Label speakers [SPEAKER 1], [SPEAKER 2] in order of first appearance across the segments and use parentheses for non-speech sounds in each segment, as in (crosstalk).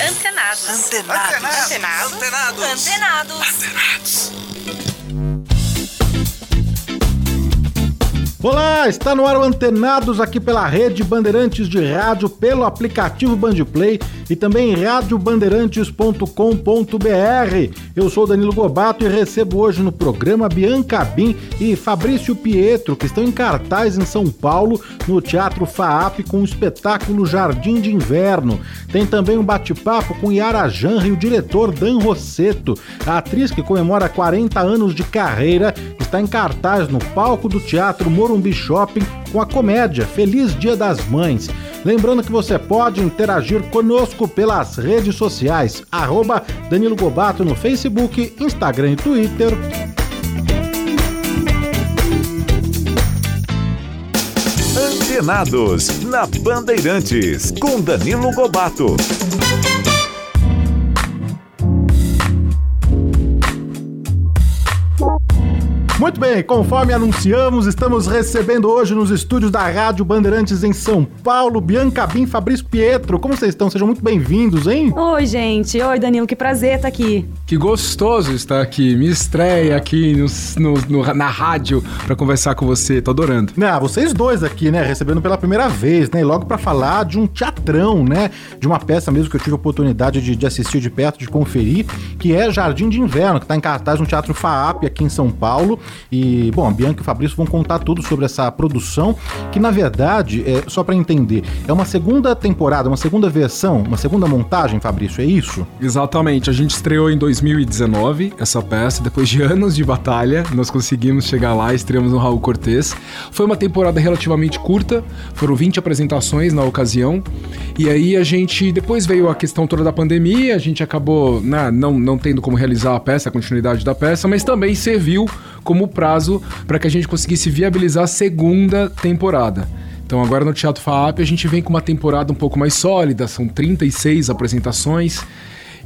[SPEAKER 1] Antenados.
[SPEAKER 2] Antenados.
[SPEAKER 1] Antenados.
[SPEAKER 2] Antenados.
[SPEAKER 1] Antenados.
[SPEAKER 3] Olá, está no ar o Antenados aqui pela Rede Bandeirantes de Rádio, pelo aplicativo Bandplay e também radiobandeirantes.com.br. Eu sou Danilo Gobato e recebo hoje no programa Bianca Bin e Fabrício Pietro, que estão em cartaz em São Paulo, no Teatro FAAP, com o espetáculo Jardim de Inverno. Tem também um bate-papo com Yara Janra e o diretor Dan Rosseto. A atriz que comemora 40 anos de carreira está em cartaz no palco do Teatro Morumbi Shopping com a comédia Feliz Dia das Mães. Lembrando que você pode interagir conosco pelas redes sociais, arroba Danilo Gobato no Facebook, Instagram e Twitter.
[SPEAKER 4] Antenados, na Bandeirantes, com Danilo Gobato.
[SPEAKER 3] Muito bem, conforme anunciamos, estamos recebendo hoje nos estúdios da Rádio Bandeirantes em São Paulo, Bianca Bin, Fabrício Pietro. Como vocês estão? Sejam muito bem-vindos, hein?
[SPEAKER 5] Oi, gente. Oi, Danilo. Que prazer estar aqui.
[SPEAKER 6] Que gostoso estar aqui. Me estreia aqui no, no- no- na rádio pra conversar com você. Tô adorando.
[SPEAKER 3] Ah, vocês dois aqui, né, recebendo pela primeira vez, né, e logo pra falar de um teatrão, né, de uma peça mesmo que eu tive a oportunidade de, de assistir de perto, de conferir, que é Jardim de Inverno, que tá em cartaz no Teatro FAAP aqui em São Paulo. E, bom, a Bianca e o Fabrício vão contar tudo sobre essa produção, que na verdade, é, só pra entender, é uma segunda temporada, uma segunda versão, uma segunda montagem, Fabrício, é isso?
[SPEAKER 6] Exatamente. A gente estreou em 2019 essa peça. Depois de anos de batalha, nós conseguimos chegar lá, estreamos no Raul Cortez. Foi uma temporada relativamente curta, foram 20 apresentações na ocasião. E aí a gente. Depois veio a questão toda da pandemia, a gente acabou né, não, não tendo como realizar a peça, a continuidade da peça, mas também serviu como prazo para que a gente conseguisse viabilizar a segunda temporada. Então agora no Teatro FAAP a gente vem com uma temporada um pouco mais sólida, são 36 apresentações,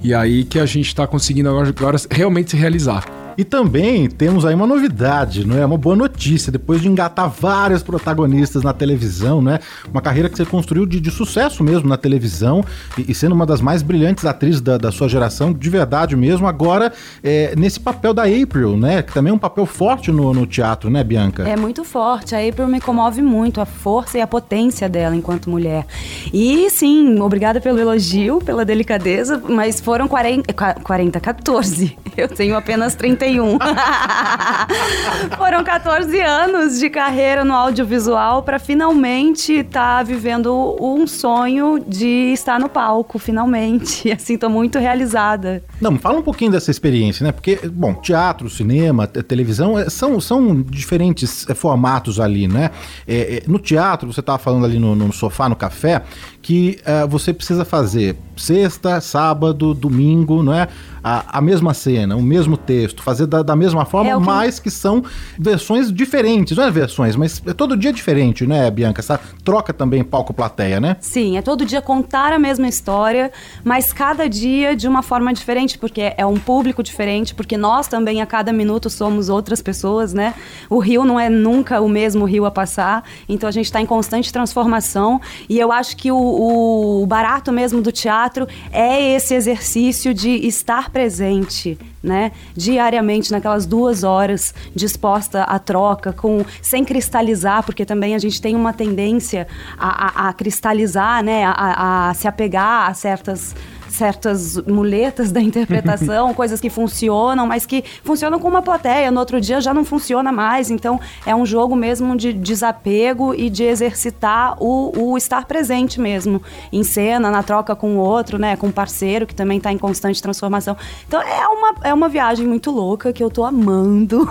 [SPEAKER 6] e aí que a gente está conseguindo agora, agora realmente se realizar.
[SPEAKER 3] E também temos aí uma novidade, não é? Uma boa notícia. Depois de engatar vários protagonistas na televisão, né? Uma carreira que você construiu de, de sucesso mesmo na televisão e, e sendo uma das mais brilhantes atrizes da, da sua geração, de verdade mesmo. Agora, é, nesse papel da April, né? Que também é um papel forte no, no teatro, né, Bianca?
[SPEAKER 5] É muito forte. A April me comove muito, a força e a potência dela enquanto mulher. E sim, obrigada pelo elogio, pela delicadeza, mas foram 40, qua- 40 14. (laughs) Eu tenho apenas 31. (laughs) foram 14 anos de carreira no audiovisual para finalmente estar vivendo um sonho de estar no palco, finalmente. (laughs) Assim, tô muito realizada.
[SPEAKER 3] Não, fala um pouquinho dessa experiência, né? Porque, bom, teatro, cinema, te- televisão é, são, são diferentes é, formatos ali, né? É, é, no teatro, você estava falando ali no, no sofá, no café, que é, você precisa fazer sexta, sábado, domingo, não é? A, a mesma cena, o mesmo texto, fazer da, da mesma forma,
[SPEAKER 5] É
[SPEAKER 3] mas que são versões diferentes, não é versões, mas é todo dia diferente, né, Bianca? Essa troca também palco-plateia, né?
[SPEAKER 5] Sim, é todo dia contar a mesma história, mas cada dia de uma forma diferente, porque é um público diferente, porque nós também a cada minuto somos outras pessoas, né? O rio não é nunca o mesmo rio a passar, então a gente está em constante transformação e eu acho que o, o barato mesmo do teatro é esse exercício de estar presente, né? Diariamente naquelas duas horas disposta à troca, com sem cristalizar, porque também a gente tem uma tendência a, a- a cristalizar, né? A, a- a se apegar a certas certas muletas da interpretação, (laughs) coisas que funcionam, mas que funcionam com uma plateia. No outro dia já não funciona mais. Então é um jogo mesmo de desapego e de exercitar o, o estar presente mesmo em cena, na troca com o outro, né? Com o parceiro que também está em constante transformação. Então é uma, é uma viagem muito louca que eu tô amando.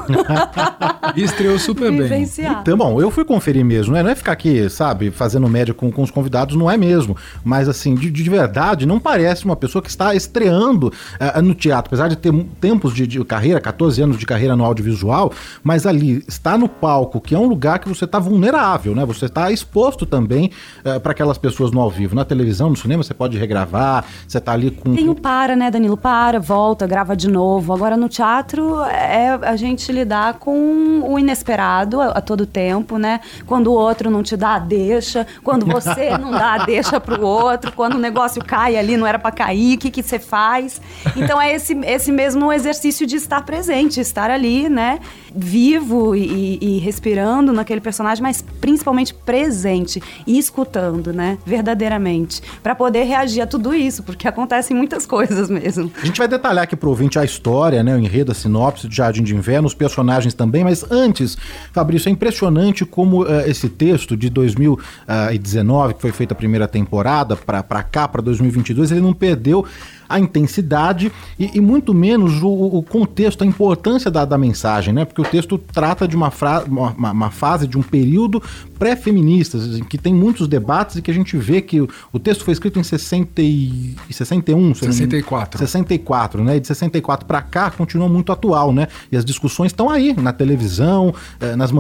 [SPEAKER 5] (laughs)
[SPEAKER 6] estreou super bem.
[SPEAKER 3] Então, bom, eu fui conferir mesmo, né? Não é ficar aqui, sabe, fazendo média com, com os convidados, não é mesmo. Mas assim, de, de verdade, não parece uma pessoa que está estreando uh, no teatro, apesar de ter tempos de, de, carreira, 14 anos de carreira no audiovisual, mas ali está no palco, que é um lugar que você está vulnerável, né? Você está exposto também uh, para aquelas pessoas no ao vivo. Na televisão, no cinema, você pode regravar, você está ali com.
[SPEAKER 5] Tem o para, né, Danilo? Para, volta, grava de novo. Agora no teatro é a gente lidar com o inesperado a, a todo tempo, né? Quando o outro não te dá a deixa, quando você (laughs) não dá a deixa pro outro, quando o negócio cai ali, não era para cair, o que, que você faz? Então é esse, esse mesmo exercício de estar presente, estar ali, né? Vivo e, e respirando naquele personagem, mas principalmente presente e escutando, né? Verdadeiramente. para poder reagir a tudo isso, porque acontecem muitas coisas mesmo.
[SPEAKER 3] A gente vai detalhar aqui pro ouvinte a história, né? O enredo, a sinopse de Jardim de Inverno, os personagens também, mas antes, Fabrício, é impressionante como uh, esse texto de 2019, que foi feita a primeira temporada, para cá, para 2022, ele não perdeu a intensidade e, e muito menos o, o, contexto, a importância da, da, mensagem, né? Porque o texto trata de uma, uma, uma fase, de um período pré-feminista, em que tem muitos debates e que a gente vê que o, o texto foi escrito em 60 e, 61,
[SPEAKER 6] 64.
[SPEAKER 3] 64, né? E de 64 para cá continua muito atual, né? E as discussões estão aí na televisão, eh, nas,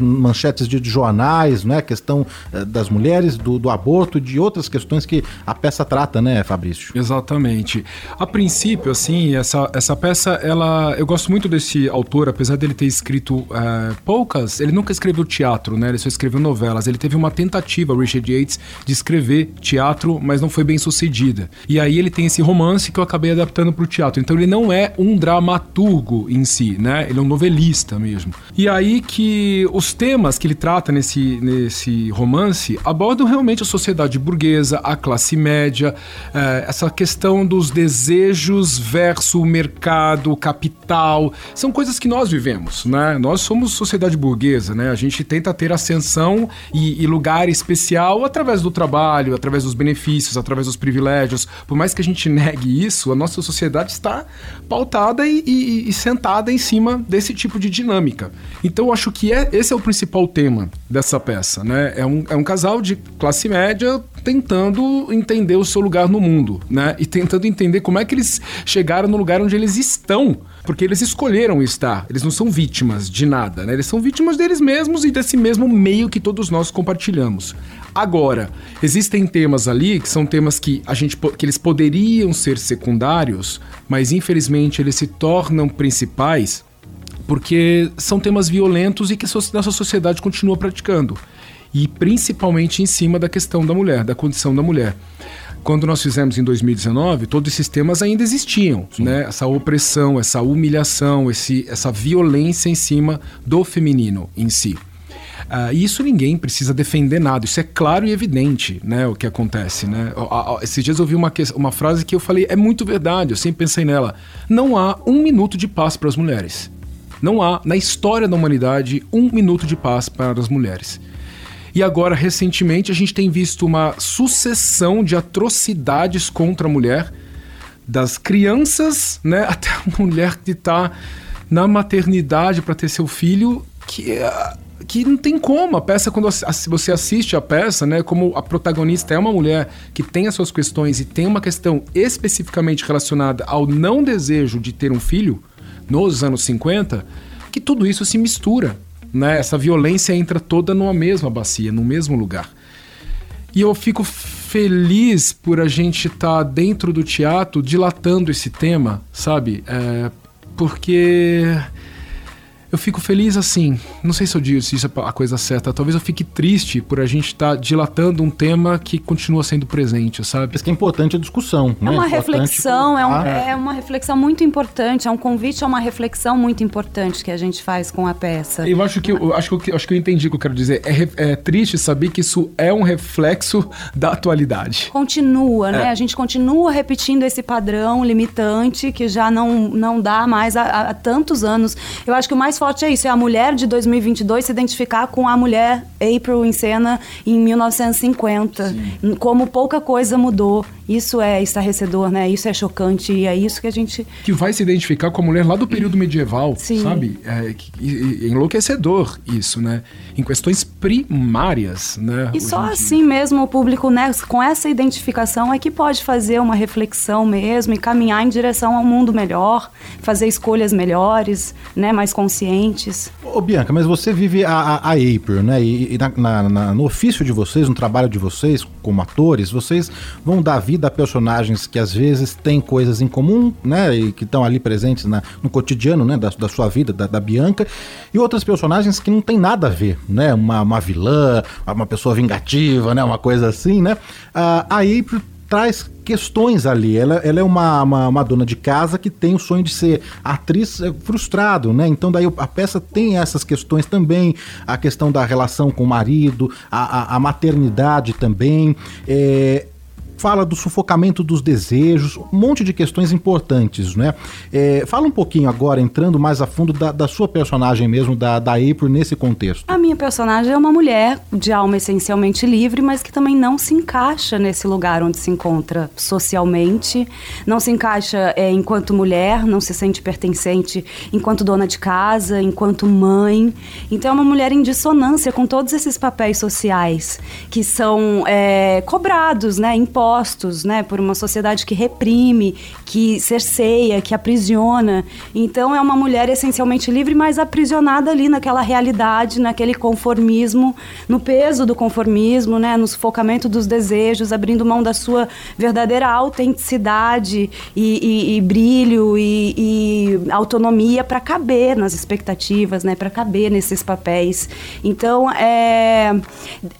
[SPEAKER 3] manchetes de, de, jornais, né? A questão eh, das mulheres, do, do aborto, de outras questões que a peça trata, né, Fabrício?
[SPEAKER 6] Exatamente. Exatamente. A princípio, assim, essa, essa peça, ela, eu gosto muito desse autor, apesar dele ter escrito é, poucas, ele nunca escreveu teatro, né? Ele só escreveu novelas. Ele teve uma tentativa, Richard Yates, de escrever teatro, mas não foi bem sucedida. E aí ele tem esse romance que eu acabei adaptando para o teatro. Então ele não é um dramaturgo em si, né? Ele é um novelista mesmo. E aí que os temas que ele trata nesse, nesse romance abordam realmente a sociedade burguesa, a classe média, é, essa questão dos desejos versus o mercado, capital. São coisas que nós vivemos, né? Nós somos sociedade burguesa, né? A gente tenta ter ascensão e, e lugar especial através do trabalho, através dos benefícios, através dos privilégios. Por mais que a gente negue isso, a nossa sociedade está pautada e, e, e sentada em cima desse tipo de dinâmica. Então, eu acho que é, esse é o principal tema dessa peça, né? É um, é um casal de classe média tentando entender o seu lugar no mundo, né? E tentando entender como é que eles chegaram no lugar onde eles estão. Porque eles escolheram estar, eles não são vítimas de nada, né? Eles são vítimas deles mesmos e desse mesmo meio que todos nós compartilhamos. Agora, existem temas ali que são temas que a gente que eles poderiam ser secundários, mas infelizmente eles se tornam principais porque são temas violentos e que nossa sociedade continua praticando e principalmente em cima da questão da mulher, da condição da mulher. Quando nós fizemos em 2019, todos esses temas ainda existiam, né? Essa opressão, essa humilhação, esse, essa violência em cima do feminino em si. Uh, e isso ninguém precisa defender nada, isso é claro e evidente, né, o que acontece, né? Esses dias eu ouvi uma, uma frase que eu falei, é muito verdade, eu sempre pensei nela. Não há um minuto de paz para as mulheres. Não há, na história da humanidade, um minuto de paz para as mulheres. E agora, recentemente, a gente tem visto uma sucessão de atrocidades contra a mulher, das crianças, né, (laughs) até a mulher que está na maternidade para ter seu filho, que que não tem como. A peça, quando você assiste a peça, né, como a protagonista é uma mulher que tem as suas questões e tem uma questão especificamente relacionada ao não desejo de ter um filho nos anos 50, que tudo isso se mistura né? Essa violência entra toda numa mesma bacia, no mesmo lugar. E eu fico feliz por a gente estar tá dentro do teatro dilatando esse tema, sabe? É, porque eu fico feliz assim. Não sei se eu digo se isso é a coisa certa. Talvez eu fique triste por a gente estar tá dilatando um tema que continua sendo presente, sabe?
[SPEAKER 3] Isso que é importante a discussão,
[SPEAKER 5] é
[SPEAKER 3] né?
[SPEAKER 5] Uma
[SPEAKER 3] importante
[SPEAKER 5] reflexão, é, um,
[SPEAKER 3] colocar.
[SPEAKER 5] é uma reflexão muito importante, é um convite a uma reflexão muito importante que a gente faz com a peça.
[SPEAKER 6] Eu acho que eu acho que eu, acho que eu entendi o que eu quero dizer. É, é triste saber que isso é um reflexo da atualidade.
[SPEAKER 5] Continua, né?
[SPEAKER 6] É.
[SPEAKER 5] A gente continua repetindo esse padrão limitante que já não, não dá mais há, há- há tantos anos. Eu acho que o mais forte é isso, é a mulher de 2022 se identificar com a mulher April em cena em 1950. Como pouca coisa mudou. Isso é estarrecedor, né? Isso é chocante e é isso que a gente
[SPEAKER 6] Que vai se identificar com a mulher lá do período medieval,
[SPEAKER 5] Sim.
[SPEAKER 6] sabe? É, é enlouquecedor isso, né? Em questões primárias, né?
[SPEAKER 5] E só assim mesmo o público, né, com essa identificação é que pode fazer uma reflexão mesmo e caminhar em direção a um mundo melhor, fazer escolhas melhores, né, mais conscientes.
[SPEAKER 3] Ô, Bianca, mas você vive a, a, a April, né? E, e na- na- na- no ofício de vocês, no trabalho de vocês, como atores, vocês vão dar vida a personagens que às vezes têm coisas em comum, né? E que estão ali presentes na- no cotidiano, né? Da, da sua vida, da, da Bianca. E outras personagens que não tem nada a ver, né? Uma, uma vilã, uma pessoa vingativa, né? Uma coisa assim, né? A, a April traz questões ali. Ela, ela é uma, uma, uma dona de casa que tem o sonho de ser atriz é, frustrado, né? Então daí a peça tem essas questões também, a questão da relação com o marido, a, a, a maternidade também. é, Fala do sufocamento dos desejos, um monte de questões importantes, né? É, fala um pouquinho agora, entrando mais a fundo da, da sua personagem mesmo, da, da April, nesse contexto.
[SPEAKER 5] A minha personagem é uma mulher de alma essencialmente livre, mas que também não se encaixa nesse lugar onde se encontra socialmente, não se encaixa é, enquanto mulher, não se sente pertencente enquanto dona de casa, enquanto mãe. Então é uma mulher em dissonância com todos esses papéis sociais que são é, cobrados, né, impostos, né, por uma sociedade que reprime, que cerceia, que aprisiona. Então é uma mulher essencialmente livre, mas aprisionada ali naquela realidade, naquele conformismo, no peso do conformismo, né, no sufocamento dos desejos, abrindo mão da sua verdadeira autenticidade e, e- e brilho e, e autonomia para caber nas expectativas, né, para caber nesses papéis. Então é,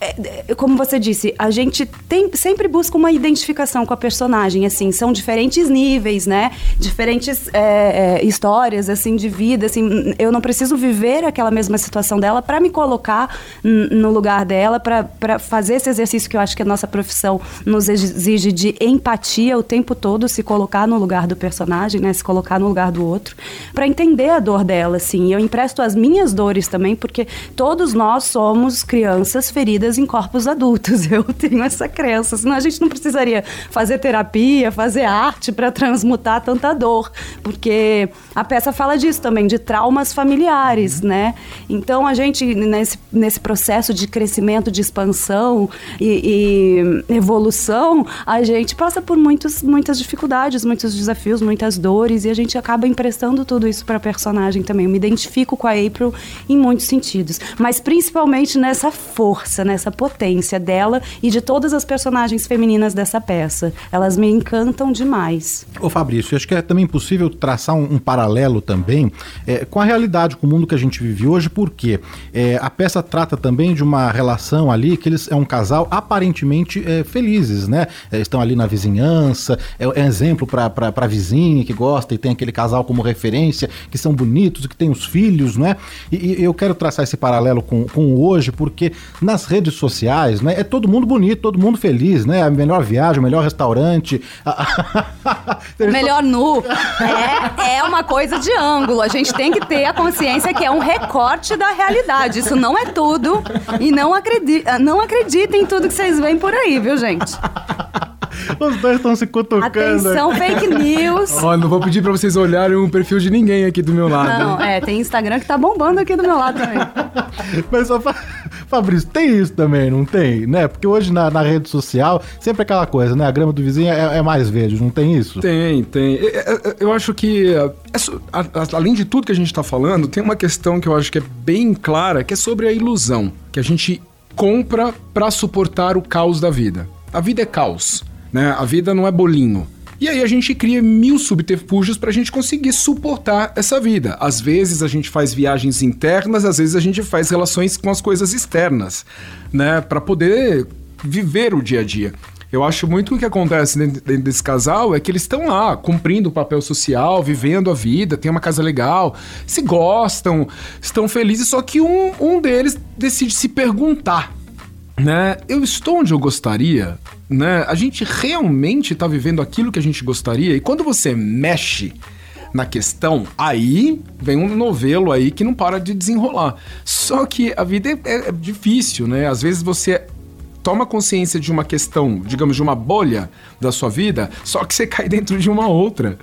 [SPEAKER 5] é- é- como você disse, a gente tem, sempre busca uma identificação com a personagem, assim, são diferentes níveis, né, diferentes é, é, histórias, assim, de vida, assim, eu não preciso viver aquela mesma situação dela para me colocar no lugar dela, para fazer esse exercício que eu acho que a nossa profissão nos exige de empatia o tempo todo, se colocar no lugar do personagem, né, se colocar no lugar do outro, para entender a dor dela, assim. Eu empresto as minhas dores também, porque todos nós somos crianças feridas em corpos adultos. (laughs) Eu tenho essa crença, senão a gente não precisaria fazer terapia, fazer arte para transmutar tanta dor, porque a peça fala disso também, de traumas familiares, né? Então a gente nesse, nesse processo de crescimento, de expansão e, e evolução, a gente passa por muitos, muitas dificuldades, muitos desafios, muitas dores e a gente acaba emprestando tudo isso para a personagem também. Eu me identifico com a April em muitos sentidos, mas principalmente nessa força, nessa potência dela e de todas as personagens femininas dessa peça. Elas me encantam demais.
[SPEAKER 3] Ô Fabrício, acho que é também possível traçar um, um paralelo também é, com a realidade, com o mundo que a gente vive hoje, porque é, a peça trata também de uma relação ali que eles é um casal aparentemente é, felizes, né? É, estão ali na vizinhança, é, é exemplo para a vizinha que gosta e tem aquele casal como referência, que são bonitos, que tem os filhos, né? E, e eu quero traçar esse paralelo com, com hoje, porque nas redes sociais, né, é todo mundo bonito, todo mundo feliz, né? A melhor viagem, o melhor restaurante. (laughs)
[SPEAKER 5] Melhor nu. É, é uma coisa de ângulo. A gente tem que ter a consciência que é um recorte da realidade. Isso não é tudo. E não, acredi não acreditem em tudo que vocês veem por aí, viu, gente? (laughs)
[SPEAKER 3] Os dois estão se cutucando.
[SPEAKER 5] Atenção, fake news.
[SPEAKER 6] Ó, não vou pedir pra vocês olharem o perfil de ninguém aqui do meu lado.
[SPEAKER 5] Não, é, tem Instagram que tá bombando aqui do meu lado também. (laughs)
[SPEAKER 3] Mas, ó, Fa- Fabrício, tem isso também, não tem? Né? Porque hoje na, na rede social, sempre aquela coisa, né? A grama do vizinho é, é mais verde, não tem isso?
[SPEAKER 6] Tem, tem. Eu, eu- eu acho que, é além de tudo que a gente tá falando, tem uma questão que eu acho que é bem clara, que é sobre a ilusão. Que a gente compra pra suportar o caos da vida. A vida é caos, né? A vida não é bolinho. E aí a gente cria mil subterfúgios para a gente conseguir suportar essa vida. Às vezes a gente faz viagens internas, às vezes a gente faz relações com as coisas externas, né? Para poder viver o dia a dia. Eu acho muito o que acontece dentro desse casal é que eles estão lá cumprindo o papel social, vivendo a vida, tem uma casa legal, se gostam, estão felizes, só que um, um deles decide se perguntar, né? Eu estou onde eu gostaria? Né? A gente realmente está vivendo aquilo que a gente gostaria? E quando você mexe na questão, aí vem um novelo aí que não para de desenrolar. Só que a vida é, é difícil, né? Às vezes você toma consciência de uma questão, digamos, de uma bolha da sua vida, só que você (laughs) cai dentro de uma outra.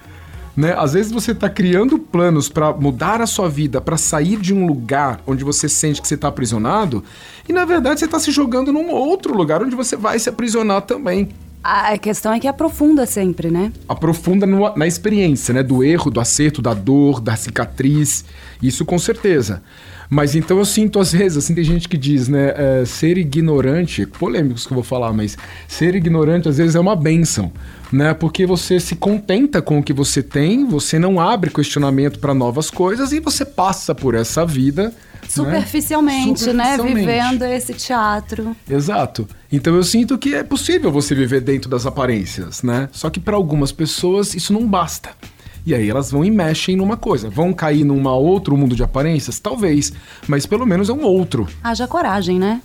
[SPEAKER 6] Né? Às vezes você está criando planos para mudar a sua vida, para sair de um lugar onde você sente que você está aprisionado, e na verdade você está se jogando num outro lugar onde você vai se aprisionar também.
[SPEAKER 5] A questão é que aprofunda sempre, né?
[SPEAKER 6] Aprofunda no, na experiência, né? Do erro, do acerto, da dor, da cicatriz. Isso com certeza. Mas então eu sinto às vezes, assim, tem gente que diz, né? É, ser ignorante, polêmicos que eu vou falar, mas ser ignorante às vezes é uma benção, né? Porque você se contenta com o que você tem, você não abre questionamento para novas coisas e você passa por essa vida.
[SPEAKER 5] Superficialmente, né? Superficialmente, né? Vivendo esse teatro.
[SPEAKER 6] Exato. Então eu sinto que é possível você viver dentro das aparências, né? Só que para algumas pessoas isso não basta. E aí elas vão e mexem numa coisa. Vão cair num outro mundo de aparências? Talvez. Mas pelo menos é um outro.
[SPEAKER 5] Haja coragem, né?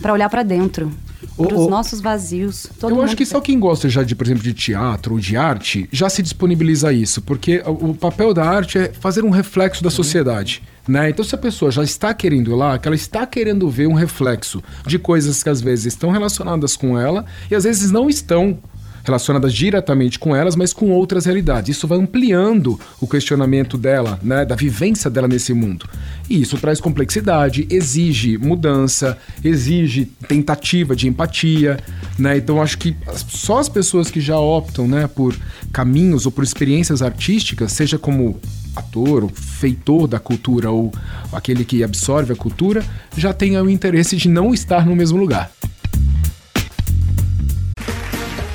[SPEAKER 5] Para olhar para dentro. Para os nossos vazios.
[SPEAKER 6] eu acho que só quem gosta já de, por exemplo, de teatro ou de arte, já se disponibiliza a isso, porque o papel da arte é fazer um reflexo da sociedade. Né? Então, se a pessoa já está querendo ir lá, que ela está querendo ver um reflexo de coisas que às vezes estão relacionadas com ela e às vezes não estão relacionadas diretamente com elas, mas com outras realidades. Isso vai ampliando o questionamento dela, né, da vivência dela nesse mundo. E isso traz complexidade, exige mudança, exige tentativa de empatia, né? Então acho que só as pessoas que já optam, né, por caminhos ou por experiências artísticas, seja como ator, o feitor da cultura ou aquele que absorve a cultura, já tenha o interesse de não estar no mesmo lugar.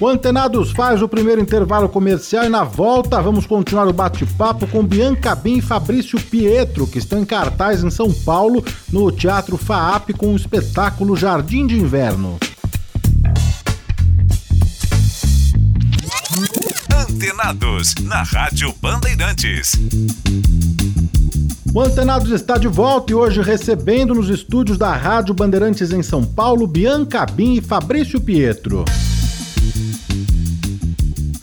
[SPEAKER 3] O Antenados faz o primeiro intervalo comercial e na volta vamos continuar o bate-papo com Bianca Bin e Fabrício Pietro, que estão em cartaz em São Paulo, no Teatro FAAP, com o espetáculo Jardim de Inverno.
[SPEAKER 4] Antenados, na Rádio Bandeirantes.
[SPEAKER 3] O Antenados está de volta e hoje recebendo nos estúdios da Rádio Bandeirantes em São Paulo, Bianca Bin e Fabrício Pietro.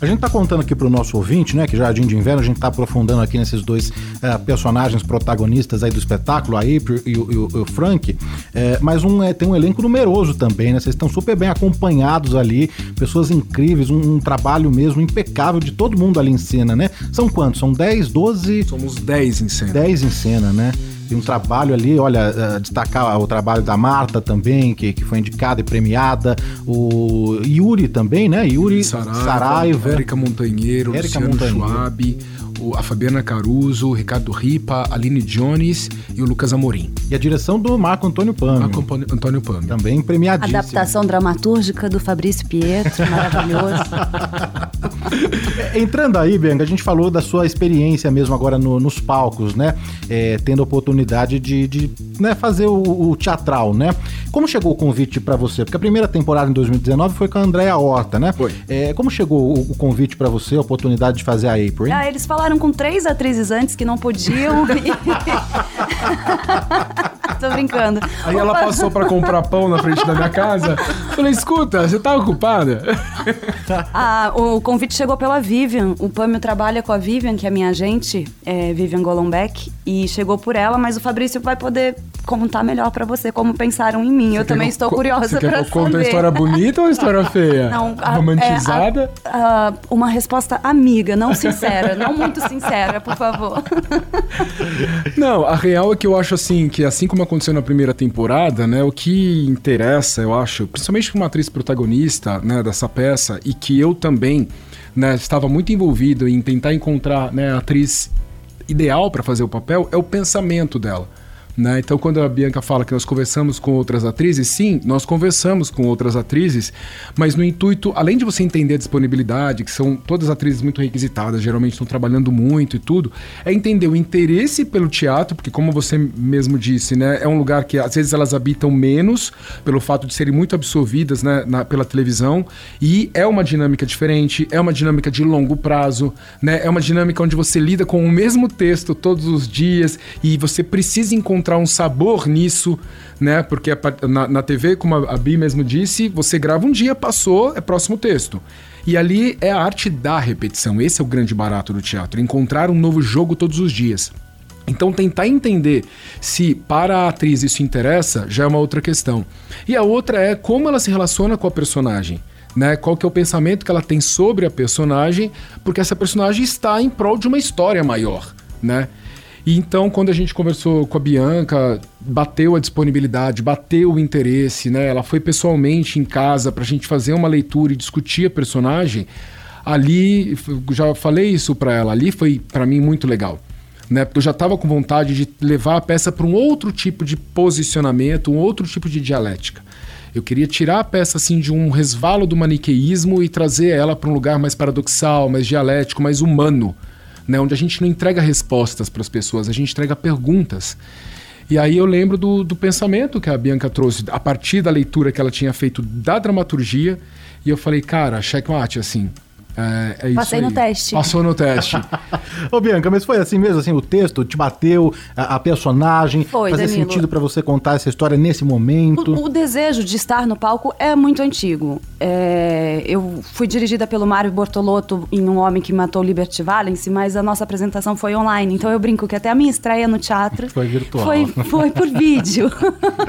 [SPEAKER 3] A gente está contando aqui para o nosso ouvinte, né, que Jardim de Inverno, a gente está aprofundando aqui nesses dois uh, personagens protagonistas aí do espetáculo, a April e o, e o, o Frank, uh, mas um, é, tem um elenco numeroso também, né, vocês estão super bem acompanhados ali, pessoas incríveis, um, um, trabalho mesmo impecável de todo mundo ali em cena, né? São quantos? São 10, 12?
[SPEAKER 6] Somos 10 em cena.
[SPEAKER 3] 10 em cena, né? Tem um trabalho ali, olha, uh, destacar o trabalho da Marta também, que, que foi indicada e premiada. O Yuri também, né? Yuri
[SPEAKER 6] Saraiva, Saraiva Érica Montanheiro, Érica Luciano Montanheiro. Schwab, o, a Fabiana Caruso, o Ricardo Ripa, a Aline Jones e o Lucas Amorim.
[SPEAKER 3] E a direção do Marco Antônio Pami.
[SPEAKER 6] Marco Antônio Pami.
[SPEAKER 3] Também premiadíssimo.
[SPEAKER 5] Adaptação dramaturgica do Fabrício Pietro, maravilhoso. (laughs)
[SPEAKER 3] Entrando aí, Bianca, a gente falou da sua experiência mesmo agora no- nos palcos, né? É, tendo a oportunidade de, de, né, fazer o, o teatral, né? Como chegou o convite pra você? Porque a primeira temporada em 2019 foi com a Andréa Horta, né? Foi. como chegou o, o convite pra você, a oportunidade de fazer a April?
[SPEAKER 5] Ah, eles falaram com três atrizes antes que não podiam. (laughs) (laughs) Tô brincando.
[SPEAKER 6] Aí ela passou pra comprar pão na frente da minha casa. Falei, escuta, você tá ocupada?
[SPEAKER 5] Ah, o convite chegou pela Vivian. O Pâmio trabalha com a Vivian, que é minha agente, é Vivian Golombek, e chegou por ela, mas o Fabrício vai poder contar melhor pra você como pensaram em mim. eu também estou curiosa
[SPEAKER 6] Você quer
[SPEAKER 5] pra
[SPEAKER 6] que eu conte
[SPEAKER 5] saber.
[SPEAKER 6] a história bonita ou a história feia?
[SPEAKER 5] Não, a-
[SPEAKER 6] Romantizada?
[SPEAKER 5] é, a- a- uma resposta amiga, não sincera, não muito sincera, por favor.
[SPEAKER 6] Não, a real é que eu acho assim, que assim como aconteceu na primeira temporada, né, o que interessa, eu acho, principalmente para uma atriz protagonista, né, dessa peça, e que eu também, né, estava muito envolvido em tentar encontrar, né, a atriz ideal para fazer o papel, é o pensamento dela. Né? Então, quando a Bianca fala que nós conversamos com outras atrizes, sim, nós conversamos com outras atrizes, mas no intuito, além de você entender a disponibilidade, que são todas atrizes muito requisitadas, geralmente estão trabalhando muito e tudo, é entender o interesse pelo teatro, porque, como você mesmo disse, né, é um lugar que às vezes elas habitam menos, pelo fato de serem muito absorvidas né, na- pela televisão, e é uma dinâmica diferente, é uma dinâmica de longo prazo, né, é uma dinâmica onde você lida com o mesmo texto todos os dias e você precisa encontrar um sabor nisso, né? Porque a na, na TV, como a, a Bi mesmo disse, você grava um dia, passou, é próximo texto. E ali é a arte da repetição. Esse é o grande barato do teatro, encontrar um novo jogo todos os dias. Então, tentar entender se para a atriz isso interessa já é uma outra questão. E a outra é como ela se relaciona com a personagem. Né? Qual que é o pensamento que ela tem sobre a personagem, porque essa personagem está em prol de uma história maior, né? E então, quando a gente conversou com a Bianca, bateu a disponibilidade, bateu o interesse, né? Ela foi pessoalmente em casa pra gente fazer uma leitura e discutir a personagem. Ali, já falei isso pra ela, ali foi pra mim muito legal. Né? Porque eu já estava com vontade de levar a peça para um outro tipo de posicionamento, um outro tipo de dialética. Eu queria tirar a peça assim de um resvalo do maniqueísmo e trazer ela para um lugar mais paradoxal, mais dialético, mais humano, né? onde a gente não entrega respostas para as pessoas, a gente entrega perguntas. E aí eu lembro do, do pensamento que a Bianca trouxe a partir da leitura que ela tinha feito da dramaturgia, e eu falei, cara, checkmate, assim. É, é isso
[SPEAKER 5] Passei no
[SPEAKER 6] aí.
[SPEAKER 5] teste.
[SPEAKER 6] Passou no teste. (laughs)
[SPEAKER 3] Ô, Bianca, mas foi assim mesmo, assim, o texto te bateu, a, a personagem,
[SPEAKER 5] Foi,
[SPEAKER 3] fazia
[SPEAKER 5] Danilo.
[SPEAKER 3] sentido pra você contar essa história nesse momento?
[SPEAKER 5] O, o desejo de estar no palco é muito antigo. É, eu fui dirigida pelo Mário Bortolotto em Um Homem que Matou Liberty Valance, mas a nossa apresentação foi online. Então eu brinco que até a minha estreia no teatro
[SPEAKER 3] Foi virtual.
[SPEAKER 5] foi, foi por (laughs) vídeo.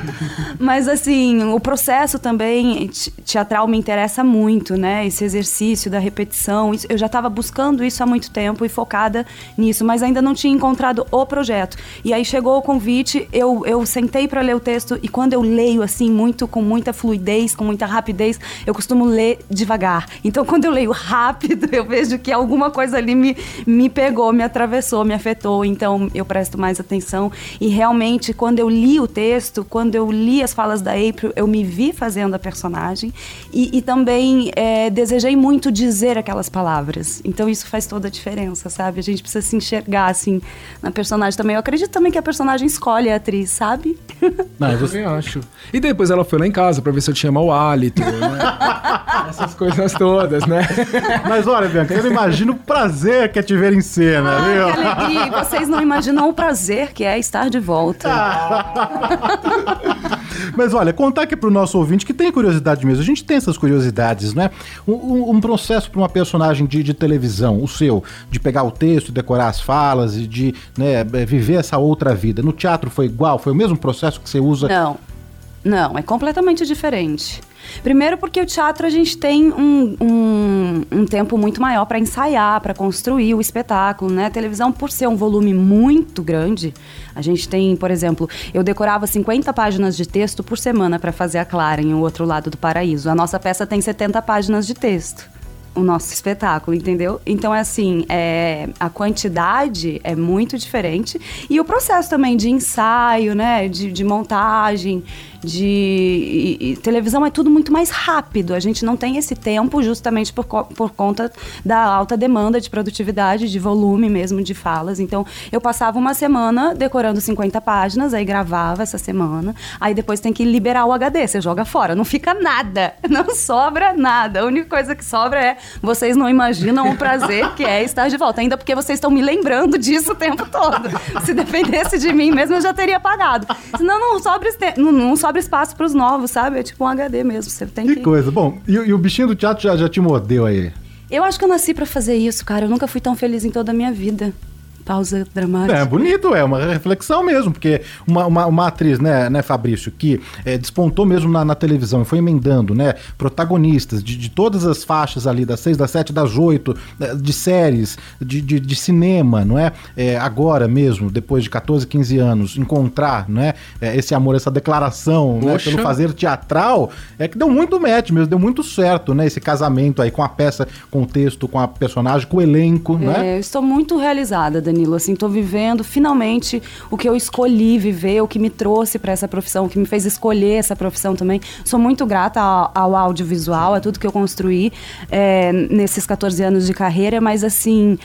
[SPEAKER 5] (laughs) mas assim, o processo também te- teatral me interessa muito, né? Esse exercício da repetição. Isso- eu já estava buscando isso há muito tempo e focada nisso, mas ainda não tinha encontrado o projeto. E aí chegou o convite, eu, eu sentei para ler o texto e quando eu leio assim muito com muita fluidez, com muita rapidez, eu costumo ler devagar. Então quando eu leio rápido, (laughs) eu vejo que alguma coisa ali me, me pegou, me atravessou, me afetou. Então eu presto mais atenção e realmente quando eu li o texto, quando eu li as falas da April, eu me vi fazendo a personagem e, e também é, desejei muito dizer aquelas palavras. Então isso faz toda a diferença, sabe? A gente precisa se enxergar assim na personagem também. Eu acredito também que a personagem escolhe a atriz, sabe? (laughs)
[SPEAKER 6] Não, eu também acho. E depois ela foi lá em casa pra ver se eu tinha mau hálito, né? (laughs) Essas coisas todas, né? (laughs)
[SPEAKER 3] Mas olha, Bianca, eu não imagino o prazer que é te ver em cena,
[SPEAKER 5] Ai,
[SPEAKER 3] viu?
[SPEAKER 5] que alegria! Vocês não imaginam o prazer que é estar de volta.
[SPEAKER 3] Mas olha, contar aqui pro nosso ouvinte que tem curiosidade mesmo. A gente tem essas curiosidades, né? Um, um- processo para uma personagem de, de televisão, o seu, de pegar o texto, decorar as falas e de né, é, viver essa outra vida. No teatro foi igual? Foi o mesmo processo que você usa?
[SPEAKER 5] Não. Não, é completamente diferente. Primeiro porque o teatro a gente tem um, um, um tempo muito maior para ensaiar, para construir o espetáculo, né? A televisão, por ser um volume muito grande, a gente tem, por exemplo, eu decorava 50 páginas de texto por semana para fazer a Clara em O Outro Lado do Paraíso. A nossa peça tem 70 páginas de texto. O nosso espetáculo, entendeu? Então, é assim, é, a quantidade é muito diferente. E o processo também de ensaio, né? De, de montagem, de e- e televisão é tudo muito mais rápido. A gente não tem esse tempo justamente por, por conta da alta demanda de produtividade, de volume mesmo de falas. Então, eu passava uma semana decorando 50 páginas, aí gravava essa semana, aí depois tem que liberar o HD, você joga fora, não fica nada, (laughs) não sobra nada. A única coisa que sobra é vocês não imaginam o prazer que é estar de volta, ainda porque vocês estão me lembrando disso o tempo todo. Se dependesse de mim mesmo, eu já teria apagado. Senão não sobra, não, não sobra espaço para os novos, sabe? É tipo um HD mesmo, você tem
[SPEAKER 3] Que
[SPEAKER 5] que...
[SPEAKER 3] coisa. Bom, e, e o bichinho do teatro já, já te mordeu aí?
[SPEAKER 5] Eu acho que eu nasci pra fazer isso, cara. Eu nunca fui tão feliz em toda a minha vida. Pausa dramática.
[SPEAKER 3] É bonito, é uma reflexão mesmo, porque uma, uma, uma atriz, né, né, Fabrício, que é, despontou mesmo na, na televisão, foi emendando, né, protagonistas de, de todas as faixas ali, das seis, das sete, das oito, né, de séries, de, de, de cinema, não é? É, Agora mesmo, depois de 14, 15 anos, encontrar, né, esse amor, essa declaração, né, pelo fazer teatral, é que deu muito match mesmo, deu muito certo, né, esse casamento aí com a peça, com o texto, com a personagem, com o elenco, né?
[SPEAKER 5] É, eu estou muito realizada, Danilo. Assim, estou vivendo finalmente o que eu escolhi viver, o que me trouxe para essa profissão, o que me fez escolher essa profissão também. Sou muito grata ao, ao audiovisual, a tudo que eu construí é, nesses 14 anos de carreira, mas assim.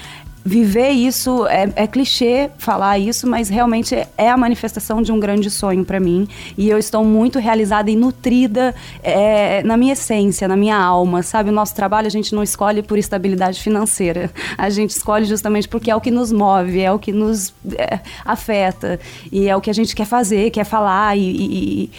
[SPEAKER 5] Viver isso é, é clichê falar isso, mas realmente é a manifestação de um grande sonho para mim. E eu estou muito realizada e nutrida é, na minha essência, na minha alma, sabe? O nosso trabalho a gente não escolhe por estabilidade financeira. A gente escolhe justamente porque é o que nos move, é o que nos é, afeta. E é o que a gente quer fazer, quer falar. E, e-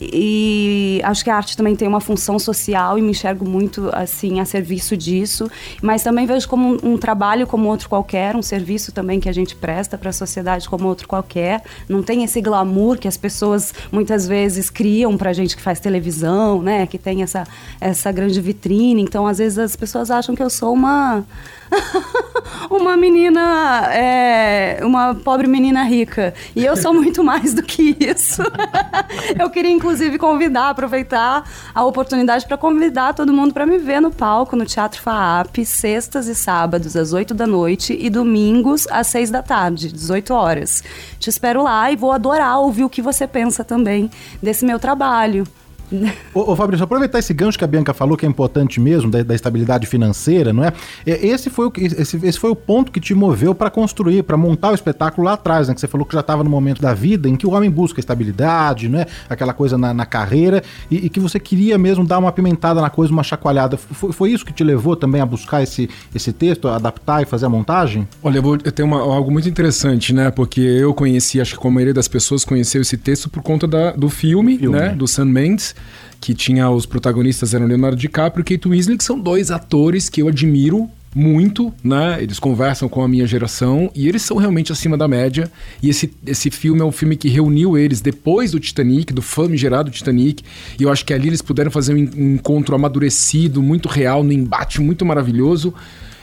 [SPEAKER 5] e acho que a arte também tem uma função social e me enxergo muito assim a serviço disso, mas também vejo como um, um trabalho como outro qualquer, um serviço também que a gente presta para a sociedade como outro qualquer. Não tem esse glamour que as pessoas muitas vezes criam pra gente que faz televisão, né, que tem essa essa grande vitrine. Então, às vezes as pessoas acham que eu sou uma (laughs) uma menina, é, uma pobre menina rica. E eu sou muito mais do que isso. (laughs) eu queria, inclusive, convidar, aproveitar a oportunidade para convidar todo mundo para me ver no palco, no Teatro FAAP, sextas e sábados, às 8 da noite, e domingos, às 6 da tarde, 18 horas. Te espero lá e vou adorar ouvir o que você pensa também desse meu trabalho.
[SPEAKER 3] Ô, ô Fabrício, aproveitar esse gancho que a Bianca falou, que é importante mesmo, da, da estabilidade financeira, não é? Esse foi o, esse, esse foi o ponto que te moveu para construir, para montar o espetáculo lá atrás, né? Que você falou que já estava no momento da vida em que o homem busca estabilidade, não é? Aquela coisa na, na carreira, e, e que você queria mesmo dar uma pimentada na coisa, uma chacoalhada. Foi, foi isso que te levou também a buscar esse, esse texto, adaptar e fazer a montagem?
[SPEAKER 6] Olha, eu, vou, eu tenho uma- algo muito interessante, né? Porque eu conheci, acho que como a maioria das pessoas conheceu esse texto por conta da- do filme, né? Do Sam Mendes, que tinha os protagonistas eram Leonardo DiCaprio e Kate Winslet, que são dois atores que eu admiro muito, né? Eles conversam com a minha geração e eles são realmente acima da média. E esse, esse filme é um filme que reuniu eles depois do Titanic, do famigerado Titanic. E eu acho que ali eles puderam fazer um en- um encontro amadurecido, muito real, no embate muito maravilhoso.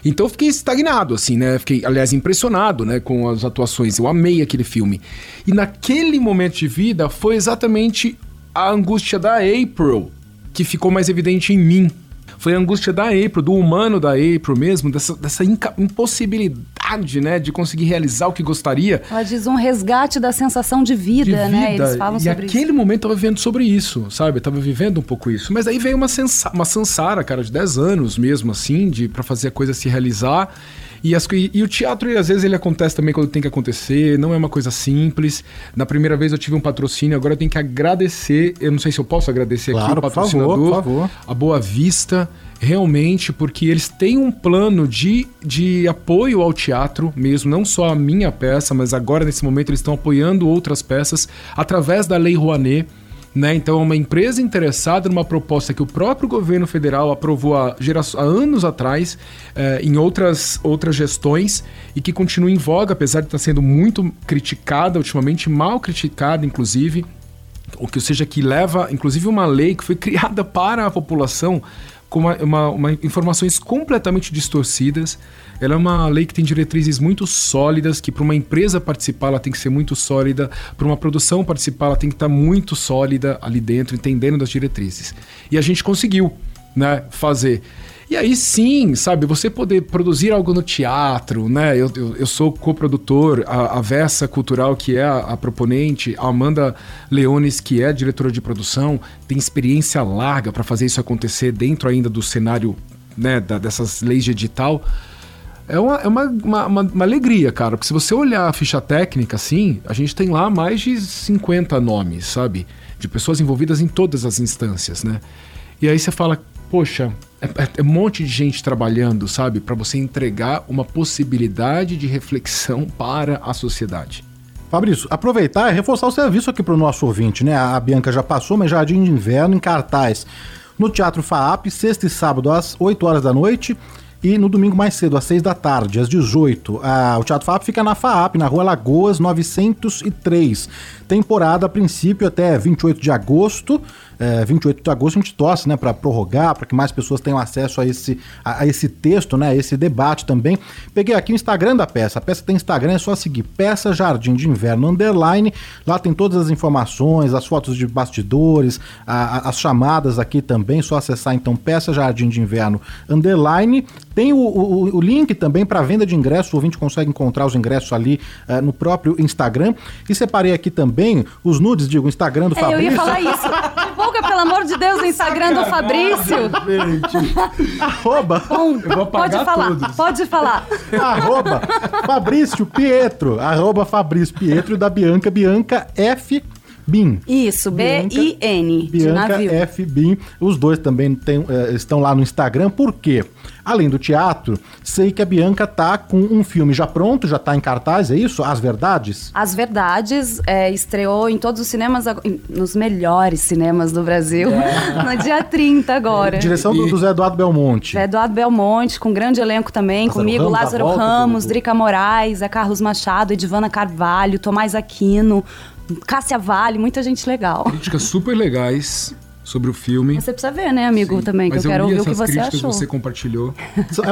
[SPEAKER 6] Então eu fiquei estagnado, assim, né? Fiquei, aliás, impressionado, né, com as atuações. Eu amei aquele filme. E naquele momento de vida foi exatamente a angústia da April que ficou mais evidente em mim. Foi a angústia da April, do humano da April mesmo, dessa, dessa impossibilidade, né, de conseguir realizar o que gostaria.
[SPEAKER 5] Ela diz um resgate da sensação de vida,
[SPEAKER 6] de
[SPEAKER 5] né?
[SPEAKER 6] vida.
[SPEAKER 5] Eles falam
[SPEAKER 6] e
[SPEAKER 5] sobre
[SPEAKER 6] aquele
[SPEAKER 5] isso.
[SPEAKER 6] momento eu tava vivendo sobre isso, sabe? Eu tava vivendo um pouco isso. Mas aí veio uma, sensa uma Sansara, cara, de 10 anos mesmo, assim, de para fazer a coisa se realizar. E, as, e, e o teatro, às vezes, ele acontece também quando tem que acontecer, não é uma coisa simples. Na primeira vez eu tive um patrocínio, agora eu tenho que agradecer. Eu não sei se eu posso agradecer aqui
[SPEAKER 3] Claro,
[SPEAKER 6] o
[SPEAKER 3] por favor,
[SPEAKER 6] patrocinador,
[SPEAKER 3] por favor.
[SPEAKER 6] a Boa Vista, realmente, porque eles têm um plano de, de apoio ao teatro mesmo, não só a minha peça, mas agora nesse momento eles estão apoiando outras peças através da Lei Rouanet. Né? Então, é uma empresa interessada numa proposta que o próprio governo federal aprovou há, há anos atrás, eh, em outras, outras gestões, e que continua em voga, apesar de estar sendo muito criticada ultimamente, mal criticada, inclusive ou que seja que leva, inclusive, uma lei que foi (laughs) criada para a população com uma, uma- uma- informações completamente distorcidas. Ela é uma lei que tem diretrizes muito sólidas, que para uma empresa participar ela tem que ser muito sólida, para uma produção participar ela tem que estar muito sólida ali dentro, entendendo das diretrizes. E a gente conseguiu, né, fazer. E aí sim, sabe, você poder produzir algo no teatro, né? Eu, eu, eu sou coprodutor, a, a Versa Cultural, que é a, a, proponente, a Amanda Leones, que é diretora de produção, tem experiência larga para fazer isso acontecer dentro ainda do cenário né, da, dessas leis de edital. É uma, é uma, uma, uma, uma alegria, cara, porque se você olhar a ficha técnica, assim, a gente tem lá mais de 50 nomes, sabe? De pessoas envolvidas em todas as instâncias, né? E aí você fala, poxa, é, é, é um monte de gente trabalhando, sabe, para você entregar uma possibilidade de reflexão para a sociedade.
[SPEAKER 3] Fabrício, aproveitar e reforçar o serviço aqui para o nosso ouvinte, né? A Bianca já passou, mas Jardim de Inverno em cartaz no Teatro FAAP, sexta e sábado às 8 horas da noite e no domingo mais cedo, às 6 da tarde, às 18. Ah, o Teatro FAAP fica na FAAP, na rua Lagoas 903. Temporada a princípio até 28 de agosto é, 28 de agosto a gente torce, né, para prorrogar, para que mais pessoas tenham acesso a esse, a, a, esse texto, né, a esse debate também. Peguei aqui o Instagram da peça. A peça tem Instagram, é só seguir Peça Jardim de Inverno Underline. Lá tem todas as informações, as fotos de bastidores, a, a, as chamadas aqui também. Só acessar então Peça Jardim de Inverno Underline. Tem o, o, o link também para venda de ingressos. O ouvinte consegue encontrar os ingressos ali uh, no próprio Instagram. E separei aqui também os nudes, digo, Instagram do
[SPEAKER 5] é,
[SPEAKER 3] Fabrício.
[SPEAKER 5] Eu ia falar isso. (laughs) Divulga, pelo amor de Deus, o Instagram do Fabrício.
[SPEAKER 3] Gente. Arroba.
[SPEAKER 5] Bom, pode falar, todos. pode falar.
[SPEAKER 3] Arroba Fabrício Pietro. Arroba Fabrício Pietro da Bianca, Bianca F. Bin.
[SPEAKER 5] Isso, B-I-N.
[SPEAKER 3] Bianca F. Bin. Os dois também tem, uh, estão lá no Instagram. Por quê? Além do teatro, sei que a Bianca tá com um filme já pronto, já tá em cartaz, é isso? As Verdades?
[SPEAKER 5] As Verdades é, estreou em todos os cinemas, nos melhores cinemas do Brasil, é. (laughs) no dia 30 agora.
[SPEAKER 3] Direção do, do Zé Eduardo Belmonte.
[SPEAKER 5] Zé Eduardo Belmonte, com grande elenco também, Lázaro comigo, Ramos, Lázaro Ramos, do... Drica Moraes, é Carlos Machado, Edivana Carvalho, Tomás Aquino, Cássia Vale, muita gente legal.
[SPEAKER 6] Críticas super legais sobre o filme.
[SPEAKER 5] Você precisa ver, né, amigo, Sim. também, que eu, eu quero ouvir o que você achou.
[SPEAKER 6] você compartilhou.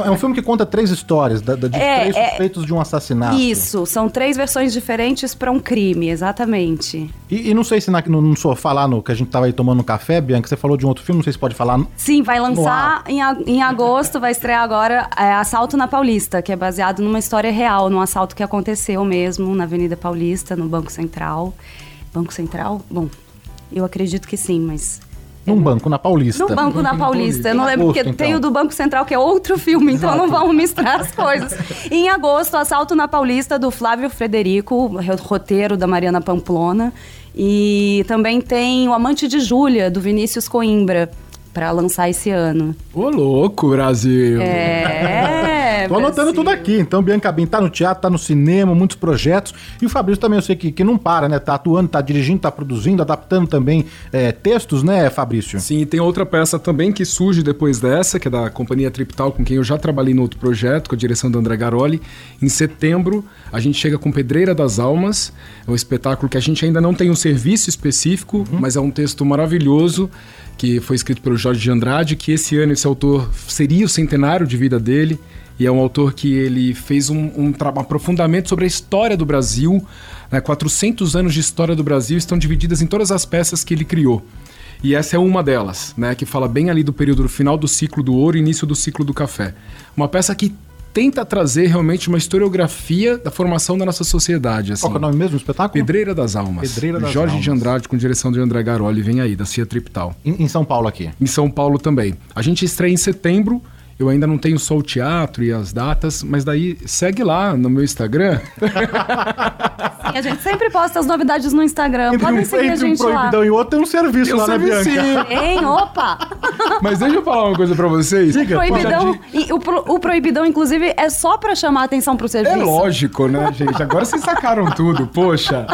[SPEAKER 3] É um filme que conta três histórias, da, de é, três é, suspeitos de um assassinato.
[SPEAKER 5] Isso, são três versões diferentes para um crime, exatamente.
[SPEAKER 3] E, e não sei se na, no, no sofá lá no que a gente tava aí tomando um café, Bianca, você falou de um outro filme, não sei se pode falar.
[SPEAKER 5] Sim, vai lançar em, em agosto, vai estrear agora é, Assalto na Paulista, que é baseado numa história real, num assalto que aconteceu mesmo na Avenida Paulista, no Banco Central. Banco Central? Bom, eu acredito que sim, mas
[SPEAKER 3] num banco na Paulista.
[SPEAKER 5] No banco na Paulista. Eu não lembro, porque então. tem o do Banco Central, que é outro filme, então Exato. não vamos misturar as coisas. (laughs) em agosto, Assalto na Paulista, do Flávio Frederico, roteiro da Mariana Pamplona. E também tem O Amante de Júlia, do Vinícius Coimbra para lançar esse ano.
[SPEAKER 6] Ô, louco, Brasil!
[SPEAKER 5] É.
[SPEAKER 3] Tô anotando tudo aqui. Então, Bianca Bin tá no teatro, tá no cinema, muitos projetos. E o Fabrício também, eu sei que, que não para, né? Tá atuando, tá dirigindo, tá produzindo, adaptando também é, textos, né, Fabrício?
[SPEAKER 6] Sim, e tem outra peça também que surge depois dessa, que é da Companhia Tripital, com quem eu já trabalhei no outro projeto, com a direção do André Garoli. Em setembro, a gente chega com Pedreira das Almas. É um espetáculo que a gente ainda não tem um serviço específico, uhum. mas é um texto maravilhoso que foi escrito pelo Jorge de Andrade, que esse ano esse autor seria o centenário de vida dele. E é um autor que ele fez um, um, um aprofundamento sobre a história do Brasil. Né? 400 anos de história do Brasil estão divididas em todas as peças que ele criou. E essa é uma delas, né, que fala bem ali do período final do ciclo do ouro e início do ciclo do café. Uma peça que tenta trazer realmente uma historiografia da formação da nossa sociedade. Assim.
[SPEAKER 3] Qual é o nome mesmo do espetáculo?
[SPEAKER 6] Pedreira das Almas.
[SPEAKER 3] Pedreira das
[SPEAKER 6] Jorge
[SPEAKER 3] Almas.
[SPEAKER 6] de Andrade, com direção de André Garoli, vem aí, da Cia Tripital.
[SPEAKER 3] Em, em São Paulo aqui?
[SPEAKER 6] Em São Paulo também. A gente estreia em setembro, eu ainda não tenho só o teatro e as datas, mas daí segue lá no meu Instagram. (laughs)
[SPEAKER 5] Sim, a gente sempre posta as novidades no Instagram. Entre Podem um, seguir a gente
[SPEAKER 3] um proibidão
[SPEAKER 5] lá.
[SPEAKER 3] e outro tem um serviço tem um lá, né, Bianca?
[SPEAKER 5] Tem, opa! (laughs)
[SPEAKER 6] Mas deixa eu falar uma coisa pra vocês.
[SPEAKER 5] Diga, proibidão, e, o, pro, o, proibidão, inclusive, é só pra chamar a atenção pro serviço.
[SPEAKER 6] É lógico, né, gente? Agora vocês sacaram tudo, poxa.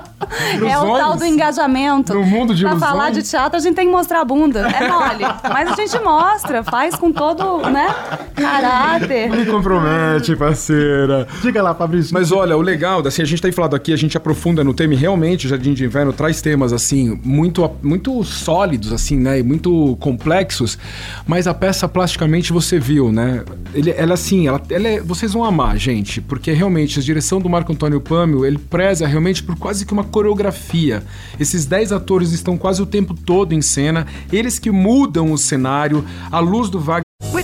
[SPEAKER 5] É o tal do engajamento.
[SPEAKER 6] No mundo de
[SPEAKER 5] Pra
[SPEAKER 6] ilusões.
[SPEAKER 5] falar de teatro, a gente tem que mostrar a bunda. É mole. Mas a gente mostra, faz com todo, né, caráter.
[SPEAKER 6] Me compromete, parceira.
[SPEAKER 3] Diga lá, Fabrício.
[SPEAKER 6] Mas olha, o legal, assim, a gente tem falado aqui, a gente aprofunda no tema e realmente o Jardim de Inverno traz temas, assim, muito, muito sólidos, assim, né, e muito complexos, mas a peça plasticamente você viu, né, ele, ela assim, ela, ela é, vocês vão amar, gente, porque realmente a direção do Marco Antônio Pâmio, ele preza realmente por quase que uma coreografia. Esses 10 atores estão quase o tempo todo em cena, eles que mudam o cenário, a luz do Wagner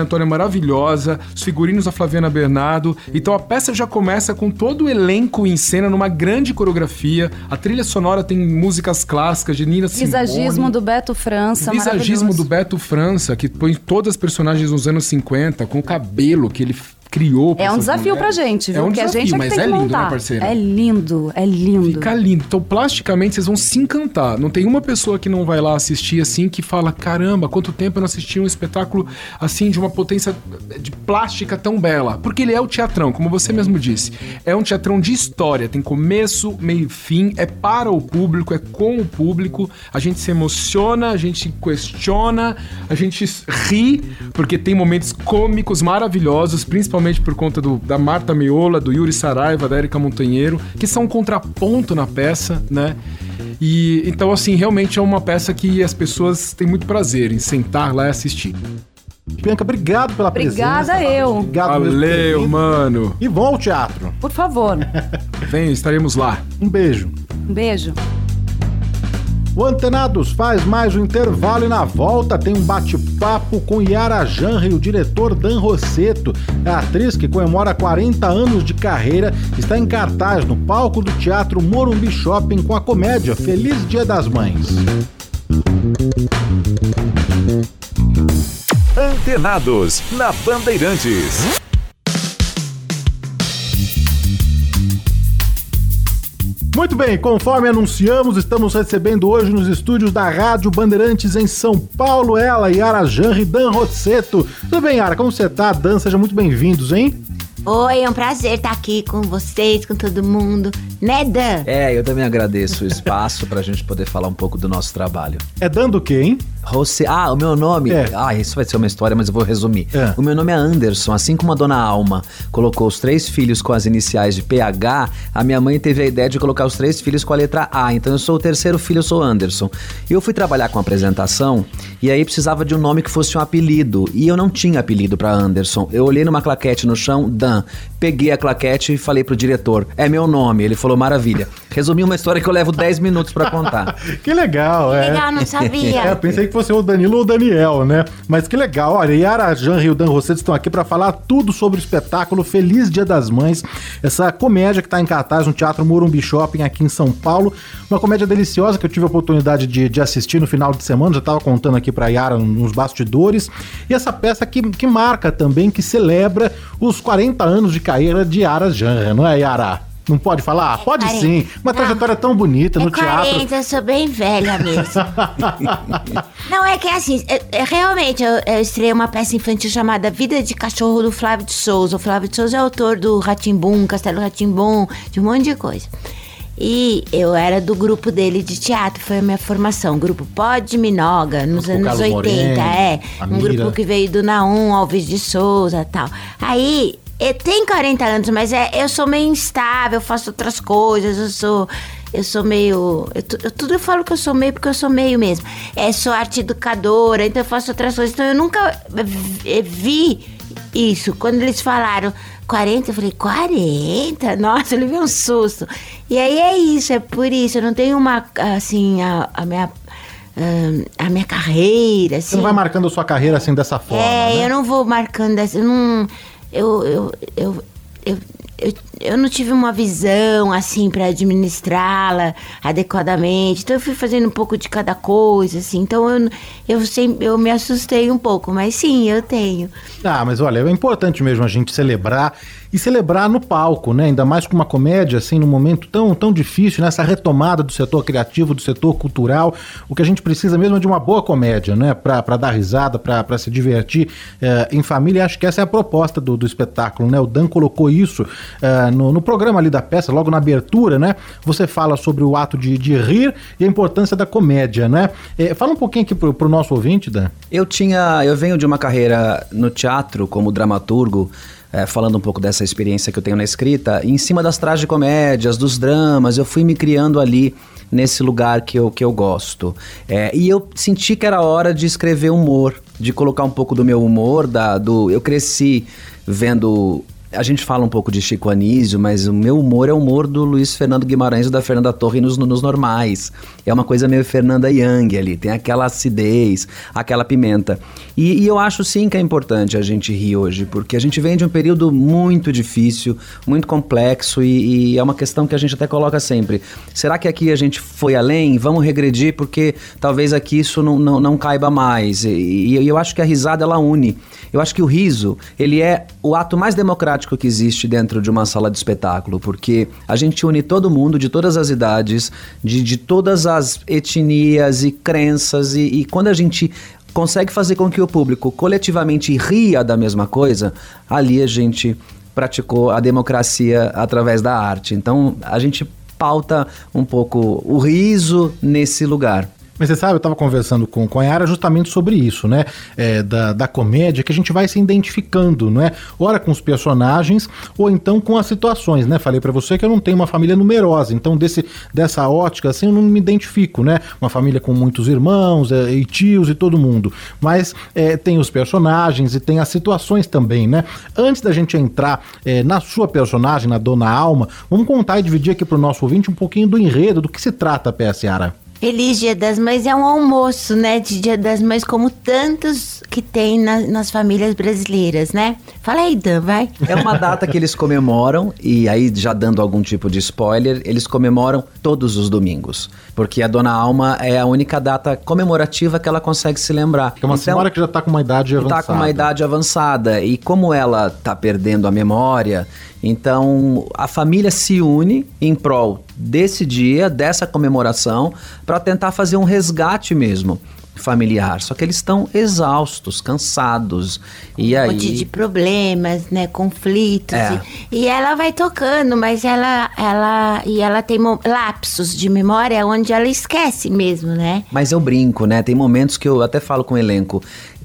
[SPEAKER 6] A Antônia é maravilhosa, os figurinos da Flaviana Bernardo. Então a peça já começa com todo o elenco em cena numa grande coreografia. A trilha sonora tem músicas clássicas de Nina Simone.
[SPEAKER 5] Visagismo do Beto França,
[SPEAKER 6] Visagismo do Beto França, que põe todas as personagens dos anos 50, com o cabelo que ele criou. pra
[SPEAKER 5] É um desafio pra
[SPEAKER 6] mulheres.
[SPEAKER 5] gente,
[SPEAKER 6] É
[SPEAKER 5] viu?
[SPEAKER 6] um
[SPEAKER 5] que a
[SPEAKER 6] desafio,
[SPEAKER 5] gente é
[SPEAKER 6] mas é lindo,
[SPEAKER 5] montar.
[SPEAKER 6] né, parceira?
[SPEAKER 5] É lindo, é lindo.
[SPEAKER 6] Fica lindo. Então, plasticamente, vocês vão se encantar. Não tem uma pessoa que não vai lá assistir assim que fala: caramba, quanto tempo eu não assisti um espetáculo assim de uma potência de plástica tão bela. Porque ele é o teatrão, como você mesmo disse. É um teatrão de história. Tem começo, meio e fim. É para o público, é com o público. A gente se emociona, a gente questiona, a gente ri, porque tem momentos cômicos maravilhosos, principalmente por conta do, da Marta Meola, do Yuri Saraiva, da Erika Montanheiro, que são um contraponto na peça, né? E então, assim, realmente é uma peça que as pessoas têm muito prazer em sentar lá e assistir.
[SPEAKER 3] Bianca, obrigado pela
[SPEAKER 5] Obrigada
[SPEAKER 3] presença.
[SPEAKER 5] eu.
[SPEAKER 3] Obrigado
[SPEAKER 6] Valeu, mano.
[SPEAKER 3] E vão ao teatro.
[SPEAKER 5] Por favor.
[SPEAKER 6] Vem, estaremos lá.
[SPEAKER 3] Um beijo.
[SPEAKER 5] Um beijo.
[SPEAKER 3] O Antenados faz mais um intervalo e na volta tem um bate-papo com Yara Janra e o diretor Dan Rosseto. A atriz que comemora 40 anos de carreira está em cartaz no palco do Teatro Morumbi Shopping com a comédia Feliz Dia das Mães.
[SPEAKER 4] Antenados, na Bandeirantes.
[SPEAKER 3] Muito bem, conforme anunciamos, estamos recebendo hoje nos estúdios da Rádio Bandeirantes em São Paulo ela, Yara e Dan Rosseto. Tudo bem, Yara? Como você tá? Dan, sejam muito bem-vindos, hein?
[SPEAKER 7] Oi, é um prazer estar aqui com vocês, com todo mundo. Né, Dan?
[SPEAKER 8] É, eu também agradeço o espaço pra gente poder falar um pouco do nosso trabalho.
[SPEAKER 3] É dando o quê, hein?
[SPEAKER 8] Você, ah, o meu nome. Ah, isso vai ser uma história, mas eu vou resumir. O meu nome é Anderson, assim como a dona Alma colocou os três filhos com as iniciais de PH, a minha mãe teve a ideia de colocar os três filhos com a letra A. Então eu sou o terceiro filho, eu sou Anderson. E eu fui trabalhar com apresentação e aí precisava de um nome que fosse um apelido. E eu não tinha apelido pra Anderson. Eu olhei numa claquete no chão, Dan. Peguei a claquete e falei pro diretor: é meu nome. Ele falou: maravilha. Resumi uma história que eu levo 10 minutos pra contar. (laughs)
[SPEAKER 3] Que legal, é.
[SPEAKER 7] legal, não sabia. (laughs)
[SPEAKER 3] É, eu pensei que fosse o Danilo ou o Daniel, né? Mas que legal. Olha, Yara Janra e o Dan Rosseto estão aqui para falar tudo sobre o espetáculo Feliz Dia das Mães, essa comédia que está em cartaz no Teatro Morumbi Shopping aqui em São Paulo. Uma comédia deliciosa que eu tive a oportunidade de, de assistir no final de semana, já estava contando aqui para Yara nos bastidores. E essa peça que, que marca também, que celebra os 40 anos de carreira de Yara Janra, não é, Yara? Não pode falar? pode
[SPEAKER 7] 40.
[SPEAKER 3] sim. Uma trajetória tão bonita no
[SPEAKER 7] é
[SPEAKER 3] teatro.
[SPEAKER 7] 40, eu sou bem velha mesmo. (laughs) Não, é que é assim, é- é realmente, eu, eu estreiei uma peça infantil chamada Vida de Cachorro do Flávio de Souza. O Flávio de Souza é autor do Ratimbum, Castelo Ratimbum, de um monte de coisa. E eu era do grupo dele de teatro, foi a minha formação. Grupo Pod Minoga, nos
[SPEAKER 9] Com
[SPEAKER 7] anos
[SPEAKER 9] Carlos
[SPEAKER 7] 80,
[SPEAKER 9] Moreno,
[SPEAKER 7] é. Um
[SPEAKER 9] Mira.
[SPEAKER 7] grupo que veio do Naum, Alves de Souza e tal. Aí, eu tenho 40 anos, mas é, eu sou meio instável, eu faço outras coisas, eu sou. Eu sou meio. Eu, eu- tudo eu falo que eu sou meio porque eu sou meio mesmo. É, sou arte educadora, então eu faço outras coisas. Então eu nunca vi, isso. Quando eles falaram 40, eu falei, 40? Nossa, eu levei um susto. E aí é isso, é por isso. Eu não tenho uma. Assim, a, a minha. ahn, a minha carreira, assim.
[SPEAKER 3] Você não vai marcando a sua carreira assim dessa forma.
[SPEAKER 7] É,
[SPEAKER 3] né?
[SPEAKER 7] eu não vou marcando. Eu não. Eu. Eu, eu, eu, eu, não tive uma visão assim para administrá-la adequadamente. Então eu fui fazendo um pouco de cada coisa, assim. Então eu, eu, sempre, eu me assustei um pouco, mas sim, eu tenho.
[SPEAKER 3] Ah, mas olha, é importante mesmo a gente celebrar e celebrar no palco, né? Ainda mais com uma comédia, assim, num momento tão, tão difícil, nessa retomada do setor criativo, do setor cultural. O que a gente precisa mesmo é de uma boa comédia, né? Pra, dar risada, pra, se divertir eh, em família. Acho que essa é a proposta do, do espetáculo, né? O Dan colocou isso uh, no, no, programa ali da peça, logo na abertura, né? Você fala sobre o ato de, de rir e a importância da comédia, né? É, fala um pouquinho aqui pro, pro nosso ouvinte, Dan.
[SPEAKER 8] Eu tinha, eu venho de uma carreira no teatro como dramaturgo, é, falando um pouco dessa experiência que eu tenho na escrita, em cima das tragicomédias, dos dramas, eu fui me criando ali nesse lugar que eu, que eu gosto. É, e eu senti que era hora de escrever humor, de colocar um pouco do meu humor, da, do, eu cresci vendo a gente fala um pouco de Chico Anísio, mas o meu humor é o humor do Luiz Fernando Guimarães e da Fernanda Torre nos, nos normais. É uma coisa meio Fernanda Young ali, tem aquela acidez, aquela pimenta. E, e, eu acho sim que é importante a gente rir hoje, porque a gente vem de um período muito difícil, muito complexo e, e é uma questão que a gente até coloca sempre. Será que aqui a gente foi além? Vamos regredir porque talvez aqui isso não, não, não caiba mais. E, e eu acho que a risada ela une. Eu acho que o riso, ele é o ato mais democrático que existe dentro de uma sala de espetáculo, porque a gente une todo mundo de todas as idades, de, de todas as etnias e crenças, e, e quando a gente consegue fazer com que o público coletivamente ria da mesma coisa, ali a gente praticou a democracia através da arte. Então a gente pauta um pouco o riso nesse lugar.
[SPEAKER 3] Mas você sabe, eu estava conversando com, com a Yara justamente sobre isso, né? É, da, da comédia, que a gente vai se identificando, não é? Ora com os personagens, ou então com as situações, né? Falei para você que eu não tenho uma família numerosa, então desse, dessa ótica, assim, eu não me identifico, né? Uma família com muitos irmãos é, e tios e todo mundo. Mas é, tem os personagens e tem as situações também, né? Antes da gente entrar é, na sua personagem, na Dona Alma, vamos contar e dividir aqui para o nosso ouvinte um pouquinho do enredo, do que se trata a peça, Yara.
[SPEAKER 7] Feliz Dia das Mães é um almoço, né? De Dia das Mães, como tantos que tem na, nas famílias brasileiras, né? Fala aí, Dan, vai.
[SPEAKER 8] É uma data que eles comemoram, e aí já dando algum tipo de spoiler, eles comemoram todos os domingos. Porque a Dona Alma é a única data comemorativa que ela consegue se lembrar.
[SPEAKER 3] É uma então, senhora que já tá com uma idade avançada.
[SPEAKER 8] Tá com uma idade avançada. E como ela tá perdendo a memória, então a família se une em prol desse dia, dessa comemoração, para tentar fazer um resgate mesmo familiar. Só que eles estão exaustos, cansados. E um aí...
[SPEAKER 7] monte de problemas, né? Conflitos. É. E, e, ela vai tocando, mas ela, ela, e ela tem lapsos de memória onde ela esquece mesmo, né?
[SPEAKER 8] Mas eu brinco, né? Tem momentos que eu até falo com o elenco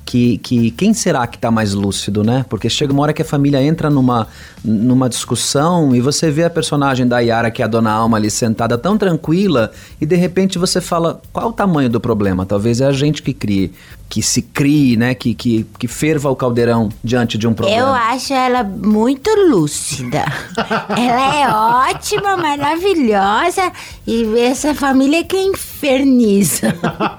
[SPEAKER 8] que, que quem será que está mais lúcido, né? Porque chega uma hora que a família entra numa, numa discussão e você vê a personagem da Yara, que é a dona Alma ali sentada tão tranquila, e de repente você fala, qual o tamanho do problema? Talvez é a gente que crie, que se crie, né? Que, que, que ferva o caldeirão diante de um problema.
[SPEAKER 7] Eu acho ela muito lúcida. (laughs) ela é ótima, maravilhosa, e essa família que inferniza.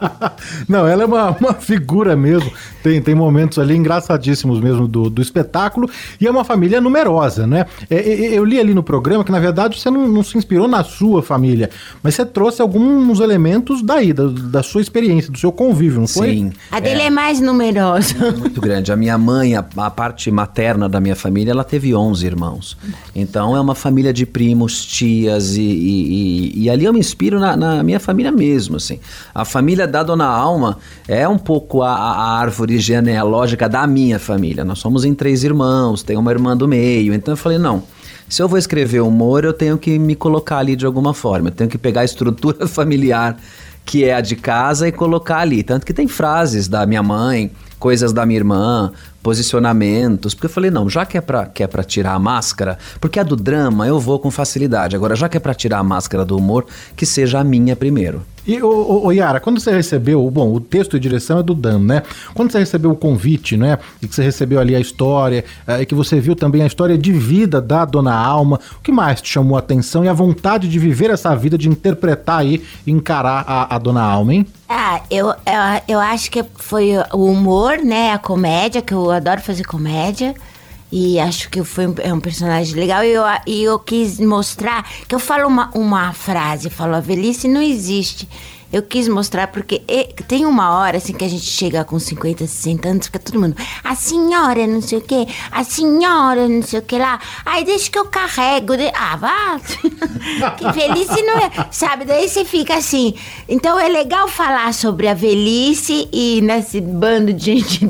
[SPEAKER 7] (laughs)
[SPEAKER 3] Não, ela é uma, uma figura mesmo. Tem, tem momentos ali engraçadíssimos mesmo do, do espetáculo. E é uma família numerosa, né? É, é, eu li ali no programa que, na verdade, você não, não, se inspirou na sua família, mas você trouxe alguns elementos daí, da, da sua experiência, do seu convívio, não foi?
[SPEAKER 8] Sim.
[SPEAKER 7] A dele é, é mais numerosa.
[SPEAKER 8] É muito grande. A minha mãe, a, a, parte materna da minha família, ela teve 11 irmãos. Então é uma família de primos, tias e, e, e, e ali eu me inspiro na, na, minha família mesmo, assim. A família da Dona Alma é um pouco a, a árvore árvore genealógica da minha família. Nós somos em três irmãos, tem uma irmã do meio. Então eu falei, não. Se eu vou escrever humor, eu tenho que me colocar ali de alguma forma. Eu tenho que pegar a estrutura (laughs) familiar que é a de casa e colocar ali. Tanto que tem frases da minha mãe, coisas da minha irmã, posicionamentos, porque eu falei, não, já que é pra, que é pra tirar a máscara, porque a do drama eu vou com facilidade, agora já que é pra tirar a máscara do humor, que seja a minha primeiro.
[SPEAKER 3] E, ô, ô, Yara, quando você recebeu, bom, o texto e direção é do Dan, né? Quando você recebeu o convite, né? E que você recebeu ali a história, é, e que você viu também a história de vida da Dona Alma, o que mais te chamou a atenção e a vontade de viver essa vida, de interpretar aí, encarar a, a Dona Alma, hein?
[SPEAKER 7] Ah, eu, eu, eu acho que foi o humor, né? A comédia, que eu adoro fazer comédia. E acho que foi um, é um personagem legal. E eu, e eu quis mostrar que eu falo uma, uma frase, falo, a velhice não existe. Eu quis mostrar porque e- tem uma hora assim que a gente chega com 50, 60 anos, fica todo mundo, a senhora não sei o que, a senhora não sei o que lá. Aí deixa que eu carrego. de- Ah, vá. (laughs) que velhice não é. Sabe? Daí você fica assim. Então é legal falar sobre a velhice e nesse bando de gente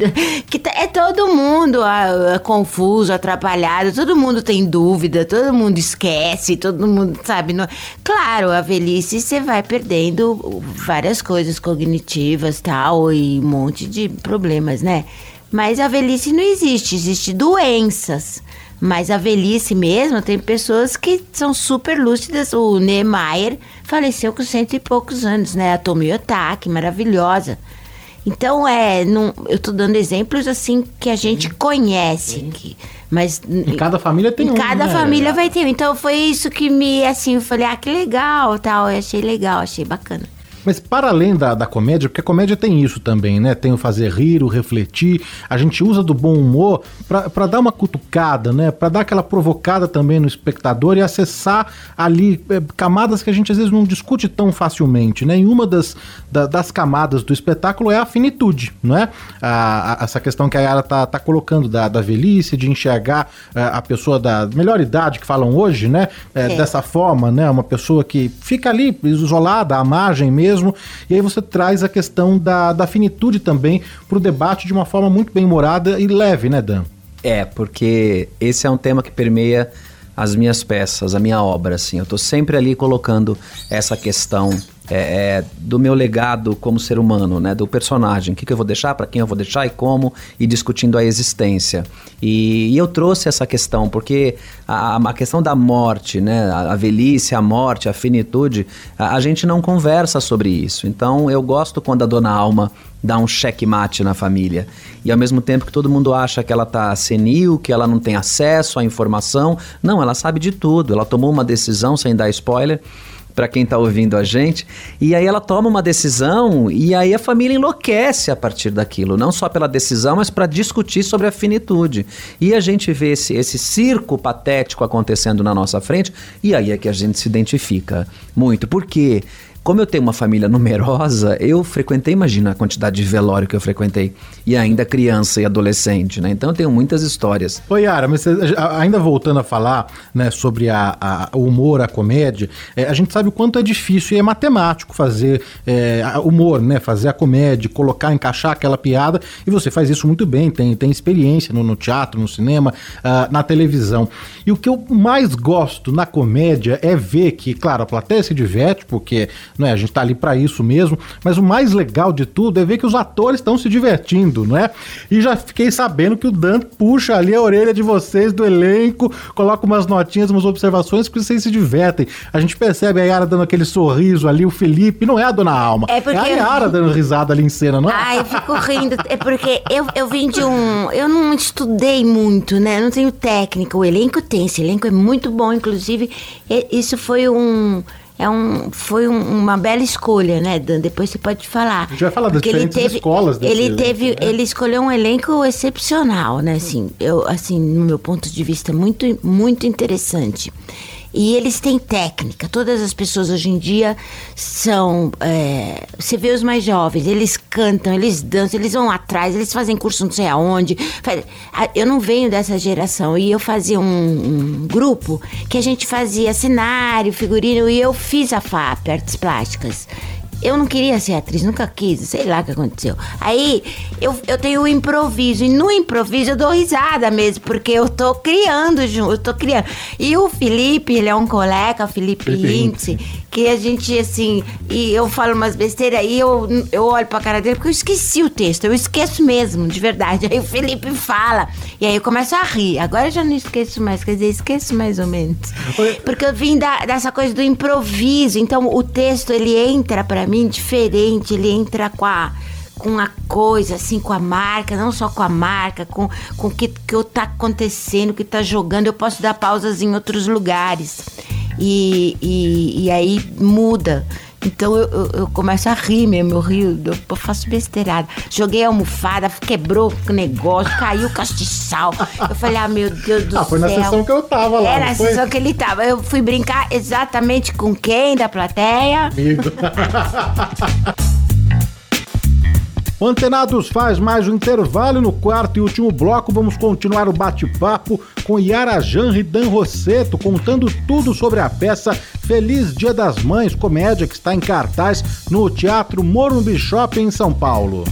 [SPEAKER 7] que tá- é todo mundo ah, confuso, atrapalhado, todo mundo tem dúvida, todo mundo esquece, todo mundo sabe. não- Claro, a velhice você vai perdendo várias coisas cognitivas tal e um monte de problemas, né? Mas a velhice não existe, existe doenças. Mas a velhice mesmo, tem pessoas que são super lúcidas. O Niemeyer faleceu com cento e poucos anos, né? A Tomi Otaki, maravilhosa. Então, é, não, eu tô dando exemplos assim que a gente conhece. Que, mas
[SPEAKER 3] Em cada família tem
[SPEAKER 7] em
[SPEAKER 3] um.
[SPEAKER 7] cada
[SPEAKER 3] né?
[SPEAKER 7] família vai ter. um. Então foi isso que me, assim, eu falei, ah, que legal, tal. Eu achei legal, achei bacana.
[SPEAKER 3] Mas para além da, da comédia, porque a comédia tem isso também, né? Tem o fazer rir, o refletir. A gente usa do bom humor para dar uma cutucada, né? Para dar aquela provocada também no espectador e acessar ali eh, camadas que a gente às vezes não discute tão facilmente, né? E uma das, da- das camadas do espetáculo é a finitude, não é? A- a- essa questão que a Yara tá, tá colocando da, da velhice, de enxergar eh, a pessoa da melhor idade que falam hoje, né? Eh,
[SPEAKER 7] É.
[SPEAKER 3] Dessa forma, né? Uma pessoa que fica ali isolada, à margem mesmo. E aí você traz a questão da, da finitude também para o debate de uma forma muito bem humorada e leve, né, Dan?
[SPEAKER 8] É, porque esse é um tema que permeia as minhas peças, a minha obra, assim. Eu tô sempre ali colocando essa questão é, é, do meu legado como ser humano, né? Do personagem. O que, que eu vou deixar, para quem eu vou deixar e como, e discutindo a existência. E, e eu trouxe essa questão, porque a, a questão da morte, né? A, a velhice, a morte, a finitude, a, a gente não conversa sobre isso. Então eu gosto quando a dona Alma dá um checkmate na família. E ao mesmo tempo que todo mundo acha que ela tá senil, que ela não tem acesso à informação, não, ela sabe de tudo. Ela tomou uma decisão sem dar spoiler para quem tá ouvindo a gente, e aí ela toma uma decisão e aí a família enlouquece a partir daquilo, não só pela decisão, mas para discutir sobre a finitude. E a gente vê esse, esse circo patético acontecendo na nossa frente, e aí é que a gente se identifica muito. Por quê? Como eu tenho uma família numerosa, eu frequentei, imagina a quantidade de velório que eu frequentei. E ainda criança e adolescente, né? Então eu tenho muitas histórias.
[SPEAKER 3] Oi, Yara, mas você- ainda voltando a falar né, sobre a, a- o humor, a comédia, é, a gente sabe o quanto é difícil e é matemático fazer é, humor, né? Fazer a comédia, colocar, encaixar aquela piada. E você faz isso muito bem, tem, tem experiência no, no teatro, no cinema, ah, na televisão. E o que eu mais gosto na comédia é ver que, claro, a plateia se diverte, porque né, a gente tá ali para isso mesmo, mas o mais legal de tudo é ver que os atores estão se divertindo, não é? E já fiquei sabendo que o Dan puxa ali a orelha de vocês do elenco, coloca umas notinhas, umas observações que vocês se divertem. A gente percebe a Yara dando aquele sorriso ali, o Felipe, não é a Dona Alma.
[SPEAKER 7] É porque-
[SPEAKER 3] a Yara dando risada ali em cena, não é?
[SPEAKER 7] Ai, eu fico rindo. É porque eu, eu vim de um. Eu não estudei muito, né? Eu não tenho técnica. O elenco tem. Esse elenco é muito bom, inclusive. Isso foi um. É um, foi um- uma bela escolha, né, Dan? Depois você pode falar.
[SPEAKER 3] A gente vai falar das
[SPEAKER 7] Porque ele
[SPEAKER 3] diferentes
[SPEAKER 7] teve,
[SPEAKER 3] escolas
[SPEAKER 7] Ele
[SPEAKER 3] elenco,
[SPEAKER 7] teve,
[SPEAKER 3] né?
[SPEAKER 7] ele escolheu um elenco excepcional, né? Assim, eu, assim, no meu ponto de vista, muito, muito interessante. E eles têm técnica. Todas as pessoas hoje em dia são. é, você vê os mais jovens, eles cantam, eles dançam, eles vão atrás, eles fazem curso não sei aonde. Eu não venho dessa geração. E eu fazia um, um grupo que a gente fazia cenário, figurino, e eu fiz a FAP, artes plásticas. Eu não queria ser atriz, nunca quis, sei lá o que aconteceu. Aí eu, eu tenho o improviso, e no improviso eu dou risada mesmo, porque eu tô criando junto, eu tô criando. E o Felipe, ele é um colega, o Felipe,
[SPEAKER 3] Felipe
[SPEAKER 7] Hintze, que a gente, assim, e eu falo umas besteiras e eu, eu olho pra cara dele, porque eu esqueci o texto, eu esqueço mesmo, de verdade. (laughs) Aí o Felipe fala, e aí eu começo a rir. Agora eu já não esqueço mais, quer dizer, esqueço mais ou menos. Porque eu vim da- dessa coisa do improviso, então o texto ele entra pra mim diferente, ele entra com a com a coisa, assim, com a marca, não só com a marca, com, com o que, que tá acontecendo, o que tá jogando. Eu posso dar pausas em outros lugares. E, e, e aí muda. Então eu, eu, eu começo a rir mesmo, eu rio, eu, faço besteirada. Joguei a almofada, quebrou o negócio, caiu o castiçal. Eu falei, ah, meu Deus do
[SPEAKER 3] Ah,
[SPEAKER 7] céu.
[SPEAKER 3] foi na sessão que eu tava lá,
[SPEAKER 7] Era
[SPEAKER 3] não
[SPEAKER 7] a
[SPEAKER 3] foi?
[SPEAKER 7] sessão que ele tava. Eu fui brincar exatamente com quem da plateia?
[SPEAKER 3] Amigo. (laughs) O Antenados faz mais um intervalo no quarto e último bloco vamos continuar o bate-papo com Yara Janri Dan Rosseto contando tudo sobre a peça Feliz Dia das Mães, comédia que está em cartaz no Teatro Morumbi Shopping em São Paulo.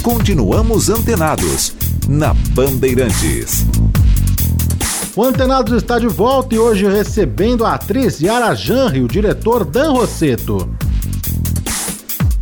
[SPEAKER 4] Continuamos antenados na Bandeirantes.
[SPEAKER 3] O Antenados está de volta e hoje recebendo a atriz Yara Janri e o diretor Dan Rosseto.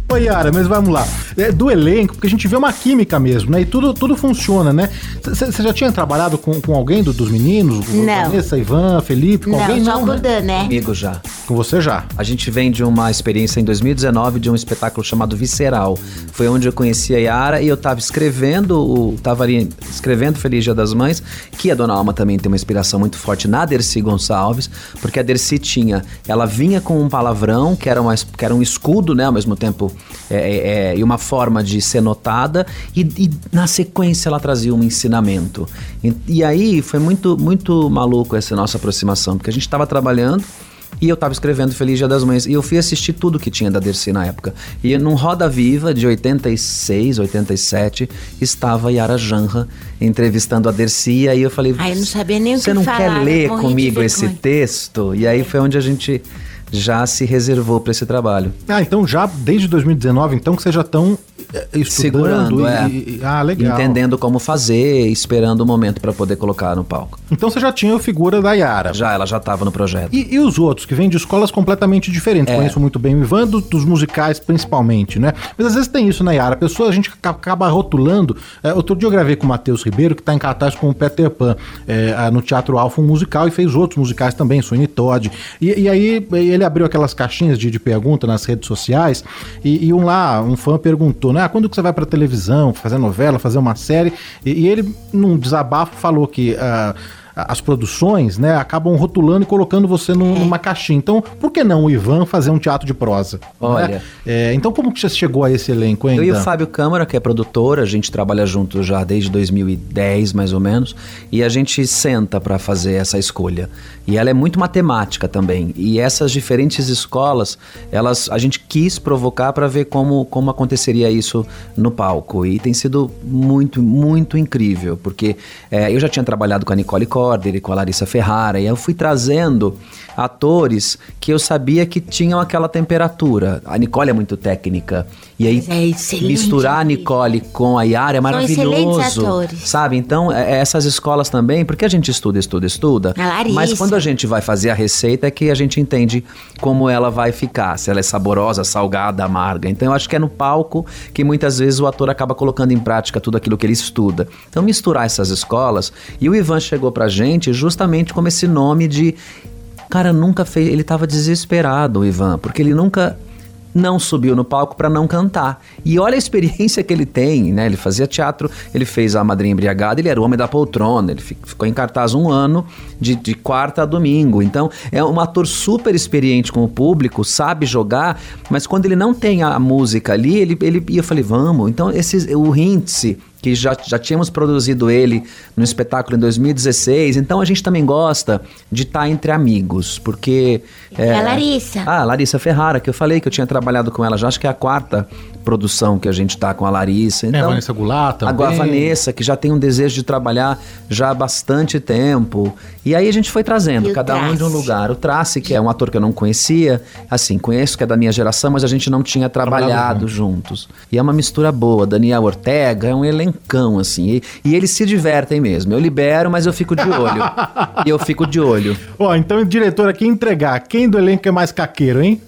[SPEAKER 3] Oi, Yara, mas vamos lá. É, do elenco, porque a gente vê uma química mesmo, né? E tudo, tudo funciona, né? Você já tinha trabalhado com, com alguém do- dos meninos?
[SPEAKER 7] Não.
[SPEAKER 3] Vanessa, Ivan, Felipe, com
[SPEAKER 7] Não,
[SPEAKER 3] alguém?
[SPEAKER 7] só
[SPEAKER 3] Não,
[SPEAKER 7] com o
[SPEAKER 3] né?
[SPEAKER 7] Né?
[SPEAKER 8] Comigo já.
[SPEAKER 3] Com você já.
[SPEAKER 8] A gente vem de uma experiência em 2019 de um espetáculo chamado Visceral. Foi onde eu conheci a Yara e eu tava escrevendo o. Tava ali escrevendo Feliz Dia das Mães, que a Dona Alma também tem uma inspiração muito forte na Dercy Gonçalves, porque a Dercy tinha. Ela vinha com um palavrão, que era, uma, que era um escudo, né? Ao mesmo tempo, é, é, é, e uma forma de ser notada, e, e na sequência ela trazia um ensinamento. E, e aí foi muito, muito maluco essa nossa aproximação, porque a gente estava trabalhando. E eu tava escrevendo Feliz Dia das Mães. E eu fui assistir tudo que tinha da Dercy na época. E num Roda Viva de 86, 87, estava Yara Janra entrevistando a Dercy. E aí eu falei:
[SPEAKER 7] Ai, eu não sabia nem o
[SPEAKER 8] Você
[SPEAKER 7] que
[SPEAKER 8] não
[SPEAKER 7] falar,
[SPEAKER 8] quer ler comigo esse
[SPEAKER 7] vergonha."
[SPEAKER 8] texto? E aí foi onde a gente já se reservou para esse trabalho.
[SPEAKER 3] Ah, então já desde 2019, então que vocês já estão estudando
[SPEAKER 8] Segurando,
[SPEAKER 3] e,
[SPEAKER 8] é.
[SPEAKER 3] e- Ah, legal.
[SPEAKER 8] Entendendo como fazer, esperando o momento para poder colocar no palco.
[SPEAKER 3] Então você já tinha a figura da Yara.
[SPEAKER 8] Já, ela já estava no projeto.
[SPEAKER 3] E, e os outros, que vêm de escolas completamente diferentes?
[SPEAKER 8] É.
[SPEAKER 3] Conheço muito bem o Ivan, do- dos musicais principalmente, né? Mas às vezes tem isso, né, Yara? A pessoa, a gente aca- acaba rotulando. É, outro dia eu gravei com o Matheus Ribeiro, que tá em cartaz com o Peter Pan, é, no Teatro Alfa, um musical, e fez outros musicais também, Sweeney Todd. E, e aí ele abriu aquelas caixinhas de, de pergunta nas redes sociais, e, e um lá, um fã perguntou, né? Ah, quando que você vai pra televisão, fazer novela, fazer uma série? E, e ele, num desabafo, falou que... ah, as produções, né, acabam rotulando e colocando você num- numa caixinha. Então, por que não o Ivan fazer um teatro de prosa?
[SPEAKER 8] Olha.
[SPEAKER 3] né? É, então, como que você chegou a esse elenco ainda?
[SPEAKER 8] Eu e o Fábio Câmara, que é produtor, a gente trabalha junto já desde 2010, mais ou menos, e a gente senta para fazer essa escolha. E ela é muito matemática também. E essas diferentes escolas, elas a gente quis provocar para ver como, como aconteceria isso no palco. E tem sido muito, muito incrível, porque é, eu já tinha trabalhado com a Nicole E com a Larissa Ferrara, e eu fui trazendo atores que eu sabia que tinham aquela temperatura. A Nicole é muito técnica. E aí,
[SPEAKER 7] é
[SPEAKER 8] misturar a Nicole com a Yara é maravilhoso.
[SPEAKER 7] atores.
[SPEAKER 8] Sabe? Então, é- é essas escolas também, porque a gente estuda, estuda, estuda.
[SPEAKER 7] A Larissa.
[SPEAKER 8] Mas quando a gente vai fazer a receita é que a gente entende como ela vai ficar. Se ela é saborosa, salgada, amarga. Então, eu acho que é no palco que muitas vezes o ator acaba colocando em prática tudo aquilo que ele estuda. Então, misturar essas escolas. E o Ivan chegou pra gente justamente como esse nome de. Cara, nunca fez. Ele tava desesperado, Ivan, porque ele nunca não subiu no palco para não cantar. E olha a experiência que ele tem, né? Ele fazia teatro, ele fez a Madrinha Embriagada, ele era o Homem da Poltrona, ele fi- ficou em cartaz um ano, de, de quarta a domingo. Então, é um ator super experiente com o público, sabe jogar, mas quando ele não tem a música ali, ele, ele e eu falei, vamos. Então, esse, o Hintze, que já, já tínhamos produzido ele no espetáculo em 2016, então a gente também gosta de estar entre amigos, porque...
[SPEAKER 7] E a Larissa?
[SPEAKER 8] Ah, a Larissa Ferrara, que eu falei que eu tinha trabalhado com ela já, acho que é a quarta produção que a gente tá com a Larissa. Então,
[SPEAKER 3] É, a Vanessa Goulart também.
[SPEAKER 8] Agora a Vanessa, que já tem um desejo de trabalhar já há bastante tempo. E aí a gente foi trazendo, cada um de um
[SPEAKER 7] Trace?
[SPEAKER 8] lugar. O Trace, que é um ator que eu não conhecia, assim, conheço que é da minha geração, mas a gente não tinha trabalhado juntos. E é uma mistura boa. Daniel Ortega é um elencão, assim. E, e eles se divertem mesmo. Eu libero, mas eu fico de olho. (laughs) eu fico de olho.
[SPEAKER 3] Ó, então, diretor, aqui entregar. Quem do elenco é mais caqueiro, hein?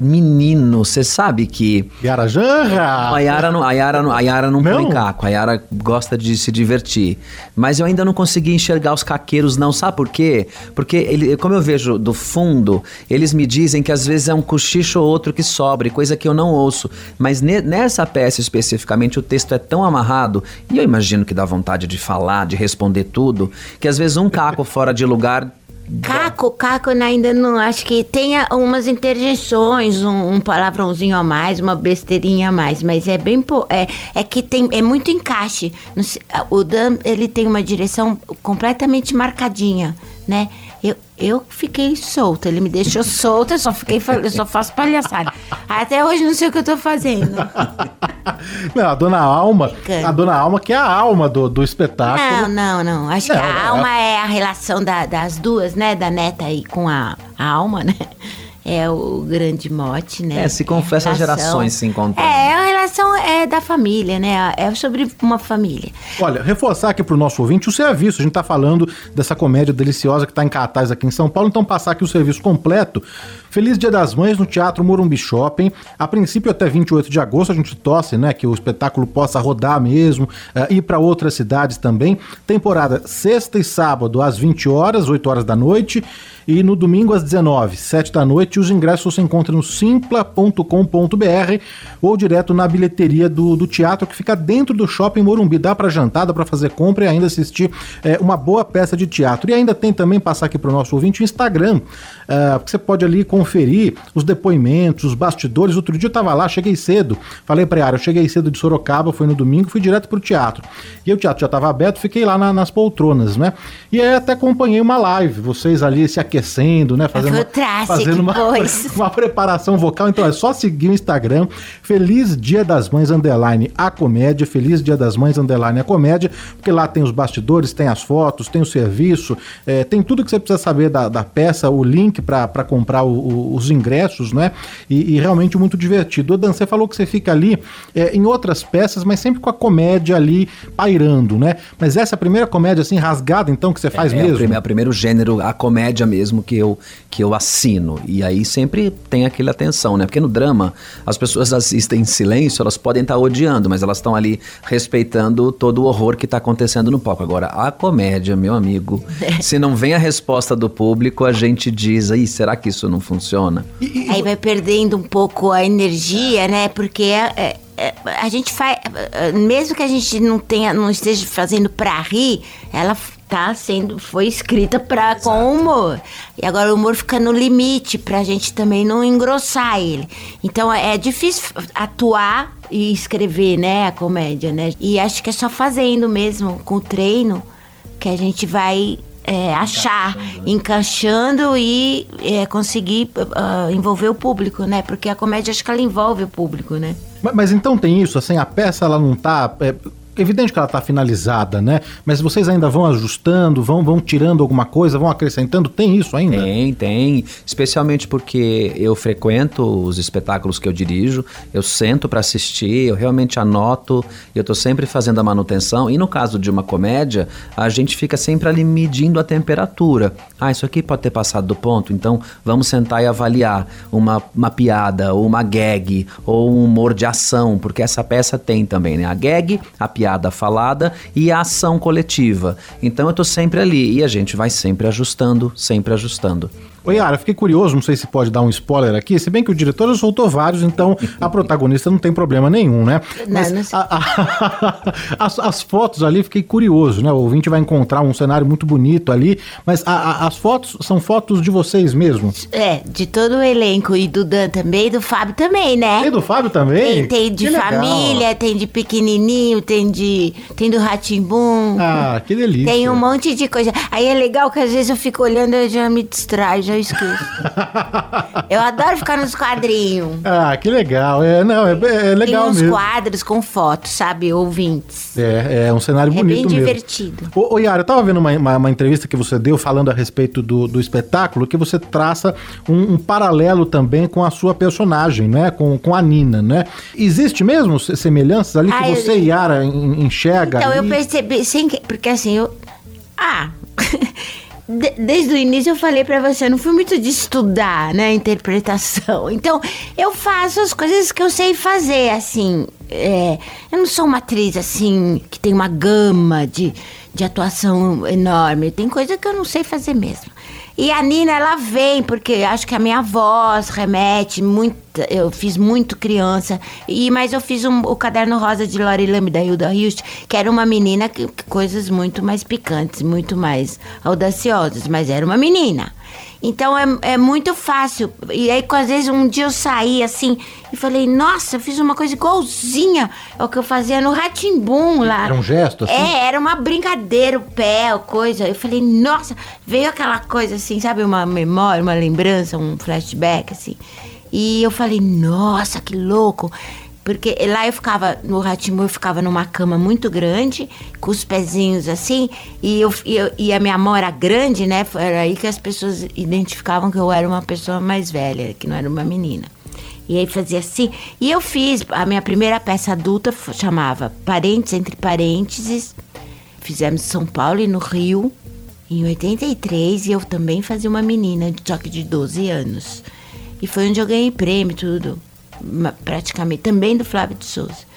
[SPEAKER 8] Menino, você sabe que.
[SPEAKER 3] Yara Janra!
[SPEAKER 8] A Yara não, a Yara não, a Yara não,
[SPEAKER 3] Não?
[SPEAKER 8] põe caco, a Yara gosta de se divertir. Mas eu ainda não consegui enxergar os caqueiros, não. Sabe por quê? Porque, ele, como eu vejo do fundo, eles me dizem que às vezes é um cochicho ou outro que sobre, coisa que eu não ouço. Mas ne- nessa peça especificamente, o texto é tão amarrado, e eu imagino que dá vontade de falar, de responder tudo, que às vezes um caco fora de lugar
[SPEAKER 7] Caco, Caco ainda não. Acho que tem umas interjeições, um, um palavrãozinho a mais, uma besteirinha a mais, mas é bem. É, é que tem, é muito encaixe. O Dan, ele tem uma direção completamente marcadinha, né? Eu, eu fiquei solta, ele me deixou (laughs) solta, só fiquei, eu só faço palhaçada. Até hoje não sei o que eu tô fazendo. (laughs)
[SPEAKER 3] Não, a dona Alma, a dona Alma que é a alma do, do espetáculo.
[SPEAKER 7] Não, não, não. Acho não, que a alma é a relação da, das duas, né? Da neta aí com a, a alma, né? É o grande mote, né?
[SPEAKER 8] É, se confessa as gerações se encontram.
[SPEAKER 7] É, a relação é da família, né? É sobre uma família.
[SPEAKER 3] Olha, reforçar aqui pro nosso ouvinte o serviço. A gente tá falando dessa comédia deliciosa que tá em cartaz aqui em São Paulo, então passar aqui o serviço completo. Feliz Dia das Mães no Teatro Morumbi Shopping. A princípio até 28 de agosto a gente torce, né, que o espetáculo possa rodar mesmo, uh, ir para outras cidades também. Temporada sexta e sábado às 20 horas, 8 horas da noite. E no domingo às 19, 7 da noite, os ingressos você encontra no simpla.com.br ou direto na bilheteria do, do teatro que fica dentro do shopping Morumbi. Dá para jantar, dá para fazer compra e ainda assistir é, uma boa peça de teatro. E ainda tem também, passar aqui para o nosso ouvinte, o Instagram, uh, que você pode ali conferir os depoimentos, os bastidores. Outro dia eu tava lá, cheguei cedo, falei pra Yara, eu cheguei cedo de Sorocaba, foi no domingo, fui direto pro teatro. E o teatro já tava aberto, fiquei lá na, nas poltronas, né? E aí até acompanhei uma live, vocês ali se aquecendo né? Fazendo, uma, fazendo uma, uma, preparação vocal. Então é só seguir o Instagram. Feliz Dia das Mães Underline a comédia. Feliz Dia das Mães Underline a comédia. Porque lá tem os bastidores, tem as fotos, tem o serviço, é, tem tudo que você precisa saber da, da peça, o link para comprar o, o, os ingressos, né? E, e, realmente muito divertido. O Dan, você falou que você fica ali é, em outras peças, mas sempre com a comédia ali pairando, né? Mas essa é a primeira comédia assim rasgada, então, que você faz
[SPEAKER 8] é,
[SPEAKER 3] mesmo?
[SPEAKER 8] É o primeiro gênero, a comédia mesmo que eu, que eu assino. E aí sempre tem aquela atenção, né? Porque no drama, as pessoas assistem em silêncio, elas podem estar odiando, mas elas estão ali respeitando todo o horror que está acontecendo no palco. Agora, a comédia, meu amigo, (laughs) se não vem a resposta do público, a gente diz, aí, será que isso não funciona?
[SPEAKER 7] Aí vai perdendo um pouco a energia, né? Porque é, é, a gente faz, mesmo que a gente não tenha, não esteja fazendo para rir, ela tá sendo foi escrita para com humor. E agora o humor fica no limite pra gente também não engrossar ele. Então é difícil atuar e escrever, né, a comédia, né? E acho que é só fazendo mesmo com o treino que a gente vai é, achar, encaixando e é, conseguir uh, envolver o público, né? Porque a comédia acho que ela envolve o público, né?
[SPEAKER 3] Mas, mas então tem isso, assim, a peça ela não tá. É evidente que ela está finalizada, né? Mas vocês ainda vão ajustando, vão, vão tirando alguma coisa, vão acrescentando? Tem isso ainda?
[SPEAKER 8] Tem, tem. Especialmente porque eu frequento os espetáculos que eu dirijo, eu sento para assistir, eu realmente anoto, eu estou sempre fazendo a manutenção. E no caso de uma comédia, a gente fica sempre ali medindo a temperatura. Ah, isso aqui pode ter passado do ponto, então vamos sentar e avaliar uma, uma piada, ou uma gag, ou um humor de ação, porque essa peça tem também, né? A gag, a piada piada falada e a ação coletiva. Então eu tô sempre ali e a gente vai sempre ajustando, sempre ajustando.
[SPEAKER 3] Oi, Yara, fiquei curioso, não sei se pode dar um spoiler aqui, se bem que o diretor já soltou vários, então a protagonista não tem problema nenhum, né? Mas não, não a, a, (laughs) as, as, fotos ali, fiquei curioso, né? O ouvinte vai encontrar um cenário muito bonito ali, mas a, as fotos são fotos de vocês mesmos?
[SPEAKER 7] É, de todo o elenco, e do Dan também, e do Fábio também, né?
[SPEAKER 3] Tem do Fábio também?
[SPEAKER 7] Tem, tem de que família, legal. tem de pequenininho, tem de tem do Ratimbum.
[SPEAKER 3] Ah, que delícia.
[SPEAKER 7] Tem um monte de coisa. Aí é legal que às vezes eu fico olhando e já me distraio, já esqueço. (laughs) eu adoro ficar nos quadrinhos.
[SPEAKER 3] Ah, que legal. É, não, é, é legal
[SPEAKER 7] Tem uns
[SPEAKER 3] mesmo.
[SPEAKER 7] quadros com fotos, sabe? Ouvintes.
[SPEAKER 3] É, é um cenário bonito mesmo.
[SPEAKER 7] É bem divertido.
[SPEAKER 3] Ô, ô Yara, eu tava vendo uma, uma, uma, entrevista que você deu falando a respeito do, do espetáculo, que você traça um, um, paralelo também com a sua personagem, né? Com, com a Nina, né? Existe mesmo semelhanças ali que ah, você, eu... Yara, enxerga?
[SPEAKER 7] Então,
[SPEAKER 3] ali?
[SPEAKER 7] eu percebi, sem que, porque assim, eu... Ah... (laughs) desde o início eu falei para você, eu não fui muito de estudar, né, interpretação. (laughs) Então, eu faço as coisas que eu sei fazer, assim. É, eu não sou uma atriz, assim, que tem uma gama de, de atuação enorme. Tem coisa que eu não sei fazer mesmo. E a Nina, ela vem, porque acho que a minha voz remete muito. Eu fiz muito criança. E, mas eu fiz um, o Caderno Rosa de Lori Lamb, da Hilda Hilst, que era uma menina que, coisas muito mais picantes, muito mais audaciosas. Mas era uma menina. Então é, é muito fácil. E aí, às vezes, um dia eu saí assim e falei, nossa, eu fiz uma coisa igualzinha ao que eu fazia no Ratimbum lá.
[SPEAKER 3] Era um gesto assim?
[SPEAKER 7] É, era uma brincadeira, o pé, coisa. Eu falei, nossa, veio aquela coisa assim, sabe, uma memória, uma lembrança, um flashback, assim. E eu falei, nossa, que louco. Porque lá eu ficava, no Ratimbu, eu ficava numa cama muito grande, com os pezinhos assim, e, eu, e, eu, e a minha mão era grande, né? Era aí que as pessoas identificavam que eu era uma pessoa mais velha, que não era uma menina. E aí fazia assim. E eu fiz, a minha primeira peça adulta chamava Parentes Entre Parênteses. Fizemos em São Paulo e no Rio, em 83, e eu também fazia uma menina, só que de 12 anos. E foi onde eu ganhei prêmio, tudo praticamente, também do Flávio de Souza.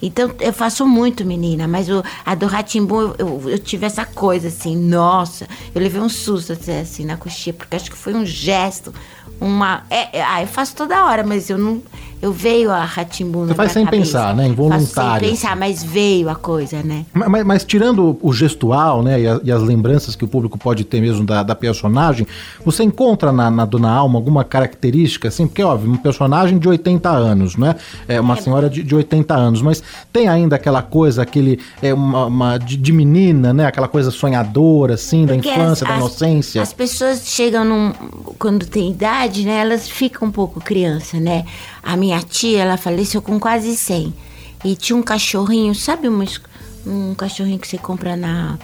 [SPEAKER 7] Então eu faço muito, menina, mas o, a do Ratimbu eu, eu, eu, tive essa coisa assim, nossa, eu levei um susto até assim na coxinha, porque acho que foi um gesto, uma. É, é, ah, eu faço toda hora, mas eu não. Eu veio a Ratimbuna.
[SPEAKER 3] Você faz sem
[SPEAKER 7] cabeça.
[SPEAKER 3] pensar, né? Involuntário.
[SPEAKER 7] sem pensar, mas veio a coisa, né?
[SPEAKER 3] Mas, mas, mas tirando o gestual, né? E, a, e, as lembranças que o público pode ter mesmo da, da personagem, você encontra na, na, Dona Alma alguma característica, assim? Porque, óbvio, um personagem de 80 anos, né? É uma é. senhora de, de 80 anos, mas tem ainda aquela coisa, aquele. É uma, uma de, de, menina, né? Aquela coisa sonhadora, assim, Porque da infância, as, da inocência.
[SPEAKER 7] As, as pessoas chegam num. Quando tem idade, né? Elas ficam um pouco criança, né? A minha tia, ela faleceu com quase 100. E tinha um cachorrinho, sabe um, um cachorrinho que você compra na,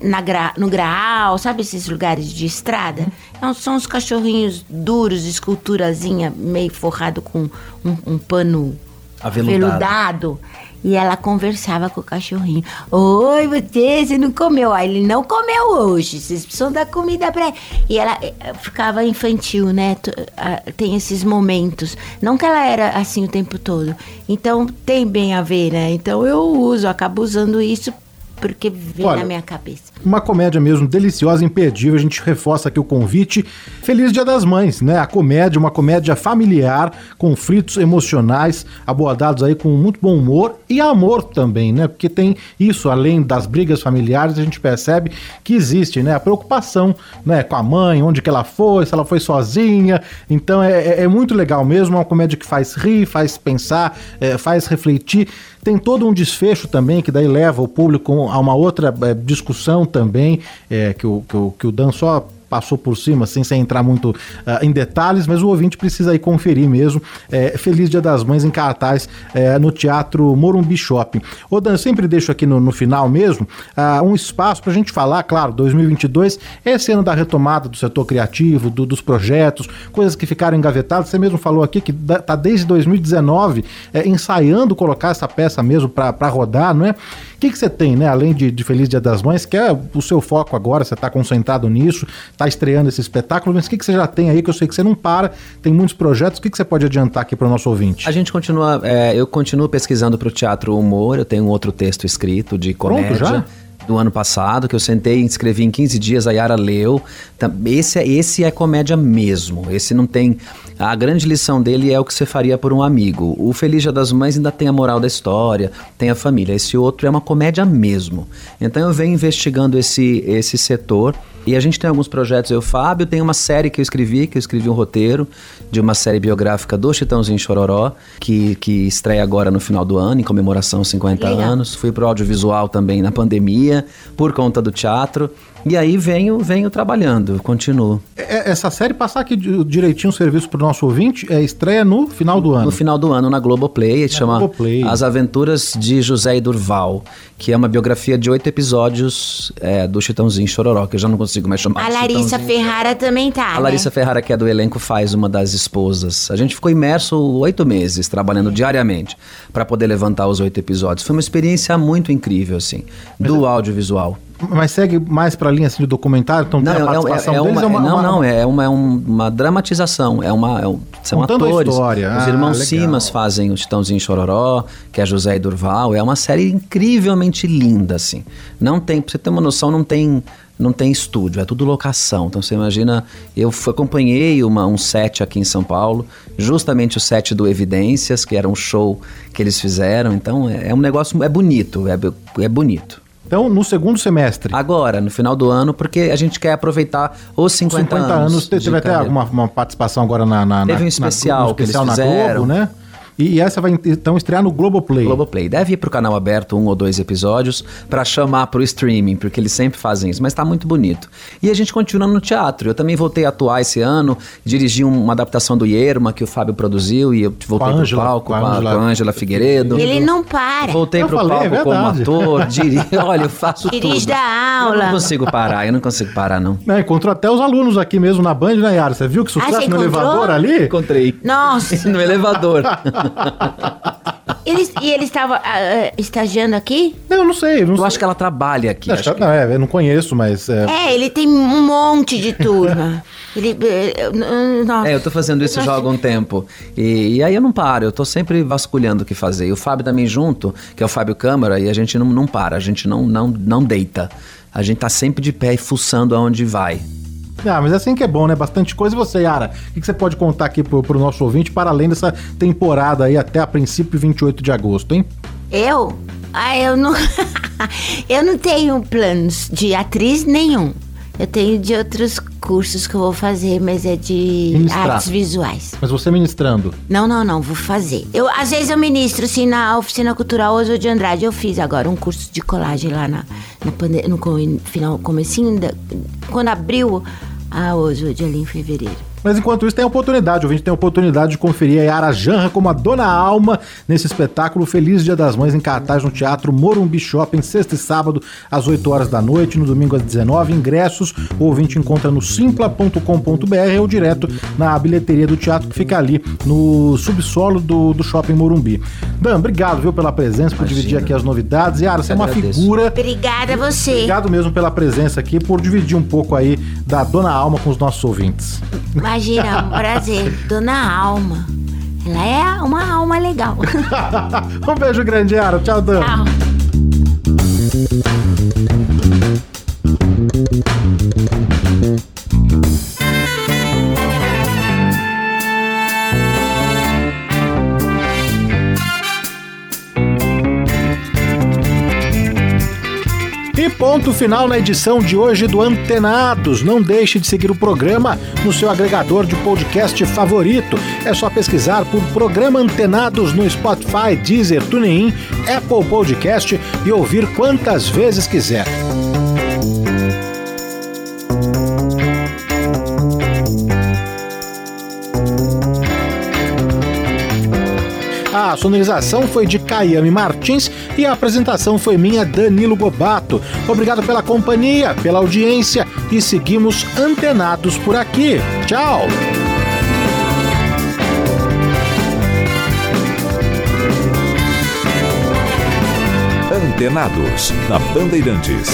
[SPEAKER 7] na gra, no Graal, sabe esses lugares de estrada? Então, são os cachorrinhos duros, esculturazinha, meio forrado com um, um pano
[SPEAKER 8] aveludado.
[SPEAKER 7] aveludado. E ela conversava com o cachorrinho. Oi, você, você não comeu? Aí ele não comeu hoje, vocês precisam dar comida pra ele. E ela eh, ficava infantil, né? Tem esses momentos. Não que ela era assim o tempo todo. Então tem bem a ver, né? Então eu uso, acabo usando isso porque vem Olha, na minha cabeça.
[SPEAKER 3] Uma comédia mesmo deliciosa, imperdível. A gente reforça aqui o convite. Feliz Dia das Mães, né? A comédia, uma comédia familiar, conflitos emocionais, abordados aí com muito bom humor e amor também, né? Porque tem isso, além das brigas familiares, a gente percebe que existe, né? A preocupação, né? Com a mãe, onde que ela foi, se ela foi sozinha. Então é, é, é muito legal mesmo. É uma comédia que faz rir, faz pensar, é, faz refletir. Tem todo um desfecho também que daí leva o público a uma outra é, discussão também, é, que, o, que, o, que o Dan só passou por cima, assim, sem entrar muito uh, em detalhes, mas o ouvinte precisa aí conferir mesmo. É, Feliz Dia das Mães em cartaz é, no Teatro Morumbi Shopping. Ô Dan, sempre deixo aqui no, no final mesmo uh, um espaço para a gente falar, claro, 2022 é esse ano da retomada do setor criativo, do, dos projetos, coisas que ficaram engavetadas. Você mesmo falou aqui que tá desde 2019 é, ensaiando colocar essa peça mesmo para rodar, não é? O que, que você tem, né, além de, de Feliz Dia das Mães, que é o seu foco agora, você está concentrado nisso, está estreando esse espetáculo, mas o que, que você já tem aí, que eu sei que você não para, tem muitos projetos, o que, que você pode adiantar aqui para o nosso ouvinte?
[SPEAKER 8] A gente continua, é, eu continuo pesquisando para o Teatro Humor, eu tenho um outro texto escrito de comédia.
[SPEAKER 3] Pronto, já?
[SPEAKER 8] do ano passado, que eu sentei e escrevi em 15 dias, a Yara leu. Esse, é, esse é comédia mesmo. Esse não tem. A grande lição dele é o que você faria por um amigo. O Feliz Dia das Mães ainda tem a moral da história, tem a família. Esse outro é uma comédia mesmo. Então eu venho investigando esse, esse setor. E a gente tem alguns projetos, eu Fábio, tem uma série que eu escrevi, que eu escrevi um roteiro de uma série biográfica do Chitãozinho Chororó, que, que estreia agora no final do ano, em comemoração aos 50 Legal. anos. Fui pro audiovisual também na pandemia, por conta do teatro. E aí venho, venho trabalhando, continuo.
[SPEAKER 3] É, essa série, passar aqui direitinho o serviço para o nosso ouvinte, é estreia no final do ano.
[SPEAKER 8] No final do ano, na Globoplay, na chama Globoplay. As Aventuras de José e Durval, que é uma biografia de oito episódios é, do Chitãozinho Chororó, que eu já não consigo mais chamar.
[SPEAKER 7] A Larissa Ferrara também tá,
[SPEAKER 8] A Larissa né? Ferrara, que é do elenco, faz uma das esposas. A gente ficou imerso oito meses, trabalhando é. diariamente, para poder levantar os oito episódios. Foi uma experiência muito incrível, assim. Do, audiovisual.
[SPEAKER 3] Mas segue mais pra linha assim de documentário? Então
[SPEAKER 8] Não,
[SPEAKER 3] tem a
[SPEAKER 8] é, é, é
[SPEAKER 3] deles?
[SPEAKER 8] uma,
[SPEAKER 3] é uma-
[SPEAKER 8] não,
[SPEAKER 3] uma-
[SPEAKER 8] não, é uma, é um- uma dramatização. É uma, é um- são
[SPEAKER 3] Contando a
[SPEAKER 8] atores.
[SPEAKER 3] história.
[SPEAKER 8] Os
[SPEAKER 3] Ah,
[SPEAKER 8] irmãos
[SPEAKER 3] legal.
[SPEAKER 8] Simas fazem o Titãozinho Chororó, que é José e Durval. É uma série incrivelmente linda, assim. Não tem, pra você ter uma noção, não tem, não tem estúdio, é tudo locação. Então você imagina, eu acompanhei uma, um set aqui em São Paulo, justamente o set do Evidências, que era um show que eles fizeram. Então é, é um negócio, é bonito, é, é bonito.
[SPEAKER 3] Então, no segundo semestre.
[SPEAKER 8] Agora, no final do ano, porque a gente quer aproveitar os 50,
[SPEAKER 3] 50 anos,
[SPEAKER 8] de
[SPEAKER 3] teve até alguma uma participação agora na, na,
[SPEAKER 8] Teve
[SPEAKER 3] na-
[SPEAKER 8] um especial
[SPEAKER 3] na,
[SPEAKER 8] que eles
[SPEAKER 3] especial na
[SPEAKER 8] fizeram.
[SPEAKER 3] Globo, né? E, e essa vai então estrear no Globoplay.
[SPEAKER 8] Globoplay. Deve ir pro canal aberto um ou dois episódios pra chamar pro streaming, porque eles sempre fazem isso, mas tá muito bonito. E a gente continua no teatro. Eu também voltei a atuar esse ano, dirigi um- uma adaptação do Yerma que o Fábio produziu e eu voltei
[SPEAKER 3] a
[SPEAKER 8] pro
[SPEAKER 3] Ângela-
[SPEAKER 8] palco
[SPEAKER 3] com a
[SPEAKER 8] com a
[SPEAKER 3] Ângela-
[SPEAKER 8] com a Ângela Figueiredo.
[SPEAKER 7] Ele não para.
[SPEAKER 8] Voltei
[SPEAKER 3] Eu
[SPEAKER 8] pro
[SPEAKER 3] falei, é
[SPEAKER 8] palco como
[SPEAKER 3] verdade.
[SPEAKER 8] ator, diri... (laughs) olha, eu faço
[SPEAKER 7] Dirige
[SPEAKER 8] tudo.
[SPEAKER 7] da
[SPEAKER 8] Eu não
[SPEAKER 7] aula.
[SPEAKER 8] consigo parar, eu não consigo parar, não.
[SPEAKER 3] Né, encontrou até os alunos aqui mesmo na Band, né, Yara? Você viu que sucesso
[SPEAKER 7] Ah,
[SPEAKER 3] no
[SPEAKER 7] encontrou?
[SPEAKER 3] elevador ali?
[SPEAKER 8] Encontrei.
[SPEAKER 7] Nossa. (laughs)
[SPEAKER 8] No elevador. (laughs) (laughs)
[SPEAKER 7] Eles, e ele estava ah, ah, estagiando aqui?
[SPEAKER 3] Eu não sei. Não
[SPEAKER 8] Eu
[SPEAKER 3] sei.
[SPEAKER 8] acho que ela trabalha aqui.
[SPEAKER 3] Acho
[SPEAKER 8] acho
[SPEAKER 3] que- não, é, eu não conheço, mas. é,
[SPEAKER 7] É, ele tem um monte de turma. (laughs) ele. eh, eh, nossa.
[SPEAKER 8] É, eu tô fazendo isso já há algum tempo. E, e aí eu não paro, eu tô sempre vasculhando o que fazer. E o Fábio também junto, que é o Fábio Câmara, e a gente não, não para, a gente não, não, não deita. A gente tá sempre de pé e fuçando aonde vai.
[SPEAKER 3] Ah, mas é assim que é bom, né? Bastante coisa. E você, Yara, o que você pode contar aqui pro, pro nosso ouvinte, para além dessa temporada aí até a princípio 28 de agosto, hein?
[SPEAKER 7] Eu? Ah, eu não. (laughs) eu não tenho planos de atriz nenhum. Eu tenho de outros cursos que eu vou fazer, mas é de
[SPEAKER 3] Ministrar.
[SPEAKER 7] artes visuais.
[SPEAKER 3] Mas você ministrando.
[SPEAKER 7] Não, não, não, vou fazer. Eu, às vezes eu ministro, assim, na Oficina Cultural Oswald de Andrade. Eu fiz agora um curso de colagem lá na, na pande- no final, comecinho, da, quando abriu a Oswald ali em fevereiro.
[SPEAKER 3] Mas enquanto isso, tem a oportunidade, o ouvinte tem a oportunidade de conferir a Yara Janra como a Dona Alma nesse espetáculo Feliz Dia das Mães em cartaz no Teatro Morumbi Shopping, sexta e sábado, às 8 horas da noite, no domingo às 19 Ingressos, o ouvinte encontra no simpla.com.br ou direto na bilheteria do teatro que fica ali no subsolo do, do Shopping Morumbi. Dan, obrigado, viu, pela presença, por dividir aqui as novidades. Yara, você é uma
[SPEAKER 8] agradeço.
[SPEAKER 3] figura.
[SPEAKER 7] Obrigada a você.
[SPEAKER 3] Obrigado mesmo pela presença aqui, por dividir um pouco aí da Dona Alma com os nossos ouvintes.
[SPEAKER 7] É um (laughs) prazer. Dona Alma. Ela é uma alma legal. (laughs)
[SPEAKER 3] um beijo grande, Yara. Tchau, Dan.
[SPEAKER 7] Tchau.
[SPEAKER 3] Ponto final na edição de hoje do Antenados. Não deixe de seguir o programa no seu agregador de podcast favorito. É só pesquisar por Programa Antenados no Spotify, Deezer, TuneIn, Apple Podcast e ouvir quantas vezes quiser. A sonorização foi de Caiame Martins e a apresentação foi minha, Danilo Gobato. Obrigado pela companhia, pela audiência e seguimos antenados por aqui. Tchau!
[SPEAKER 4] Antenados, na Bandeirantes.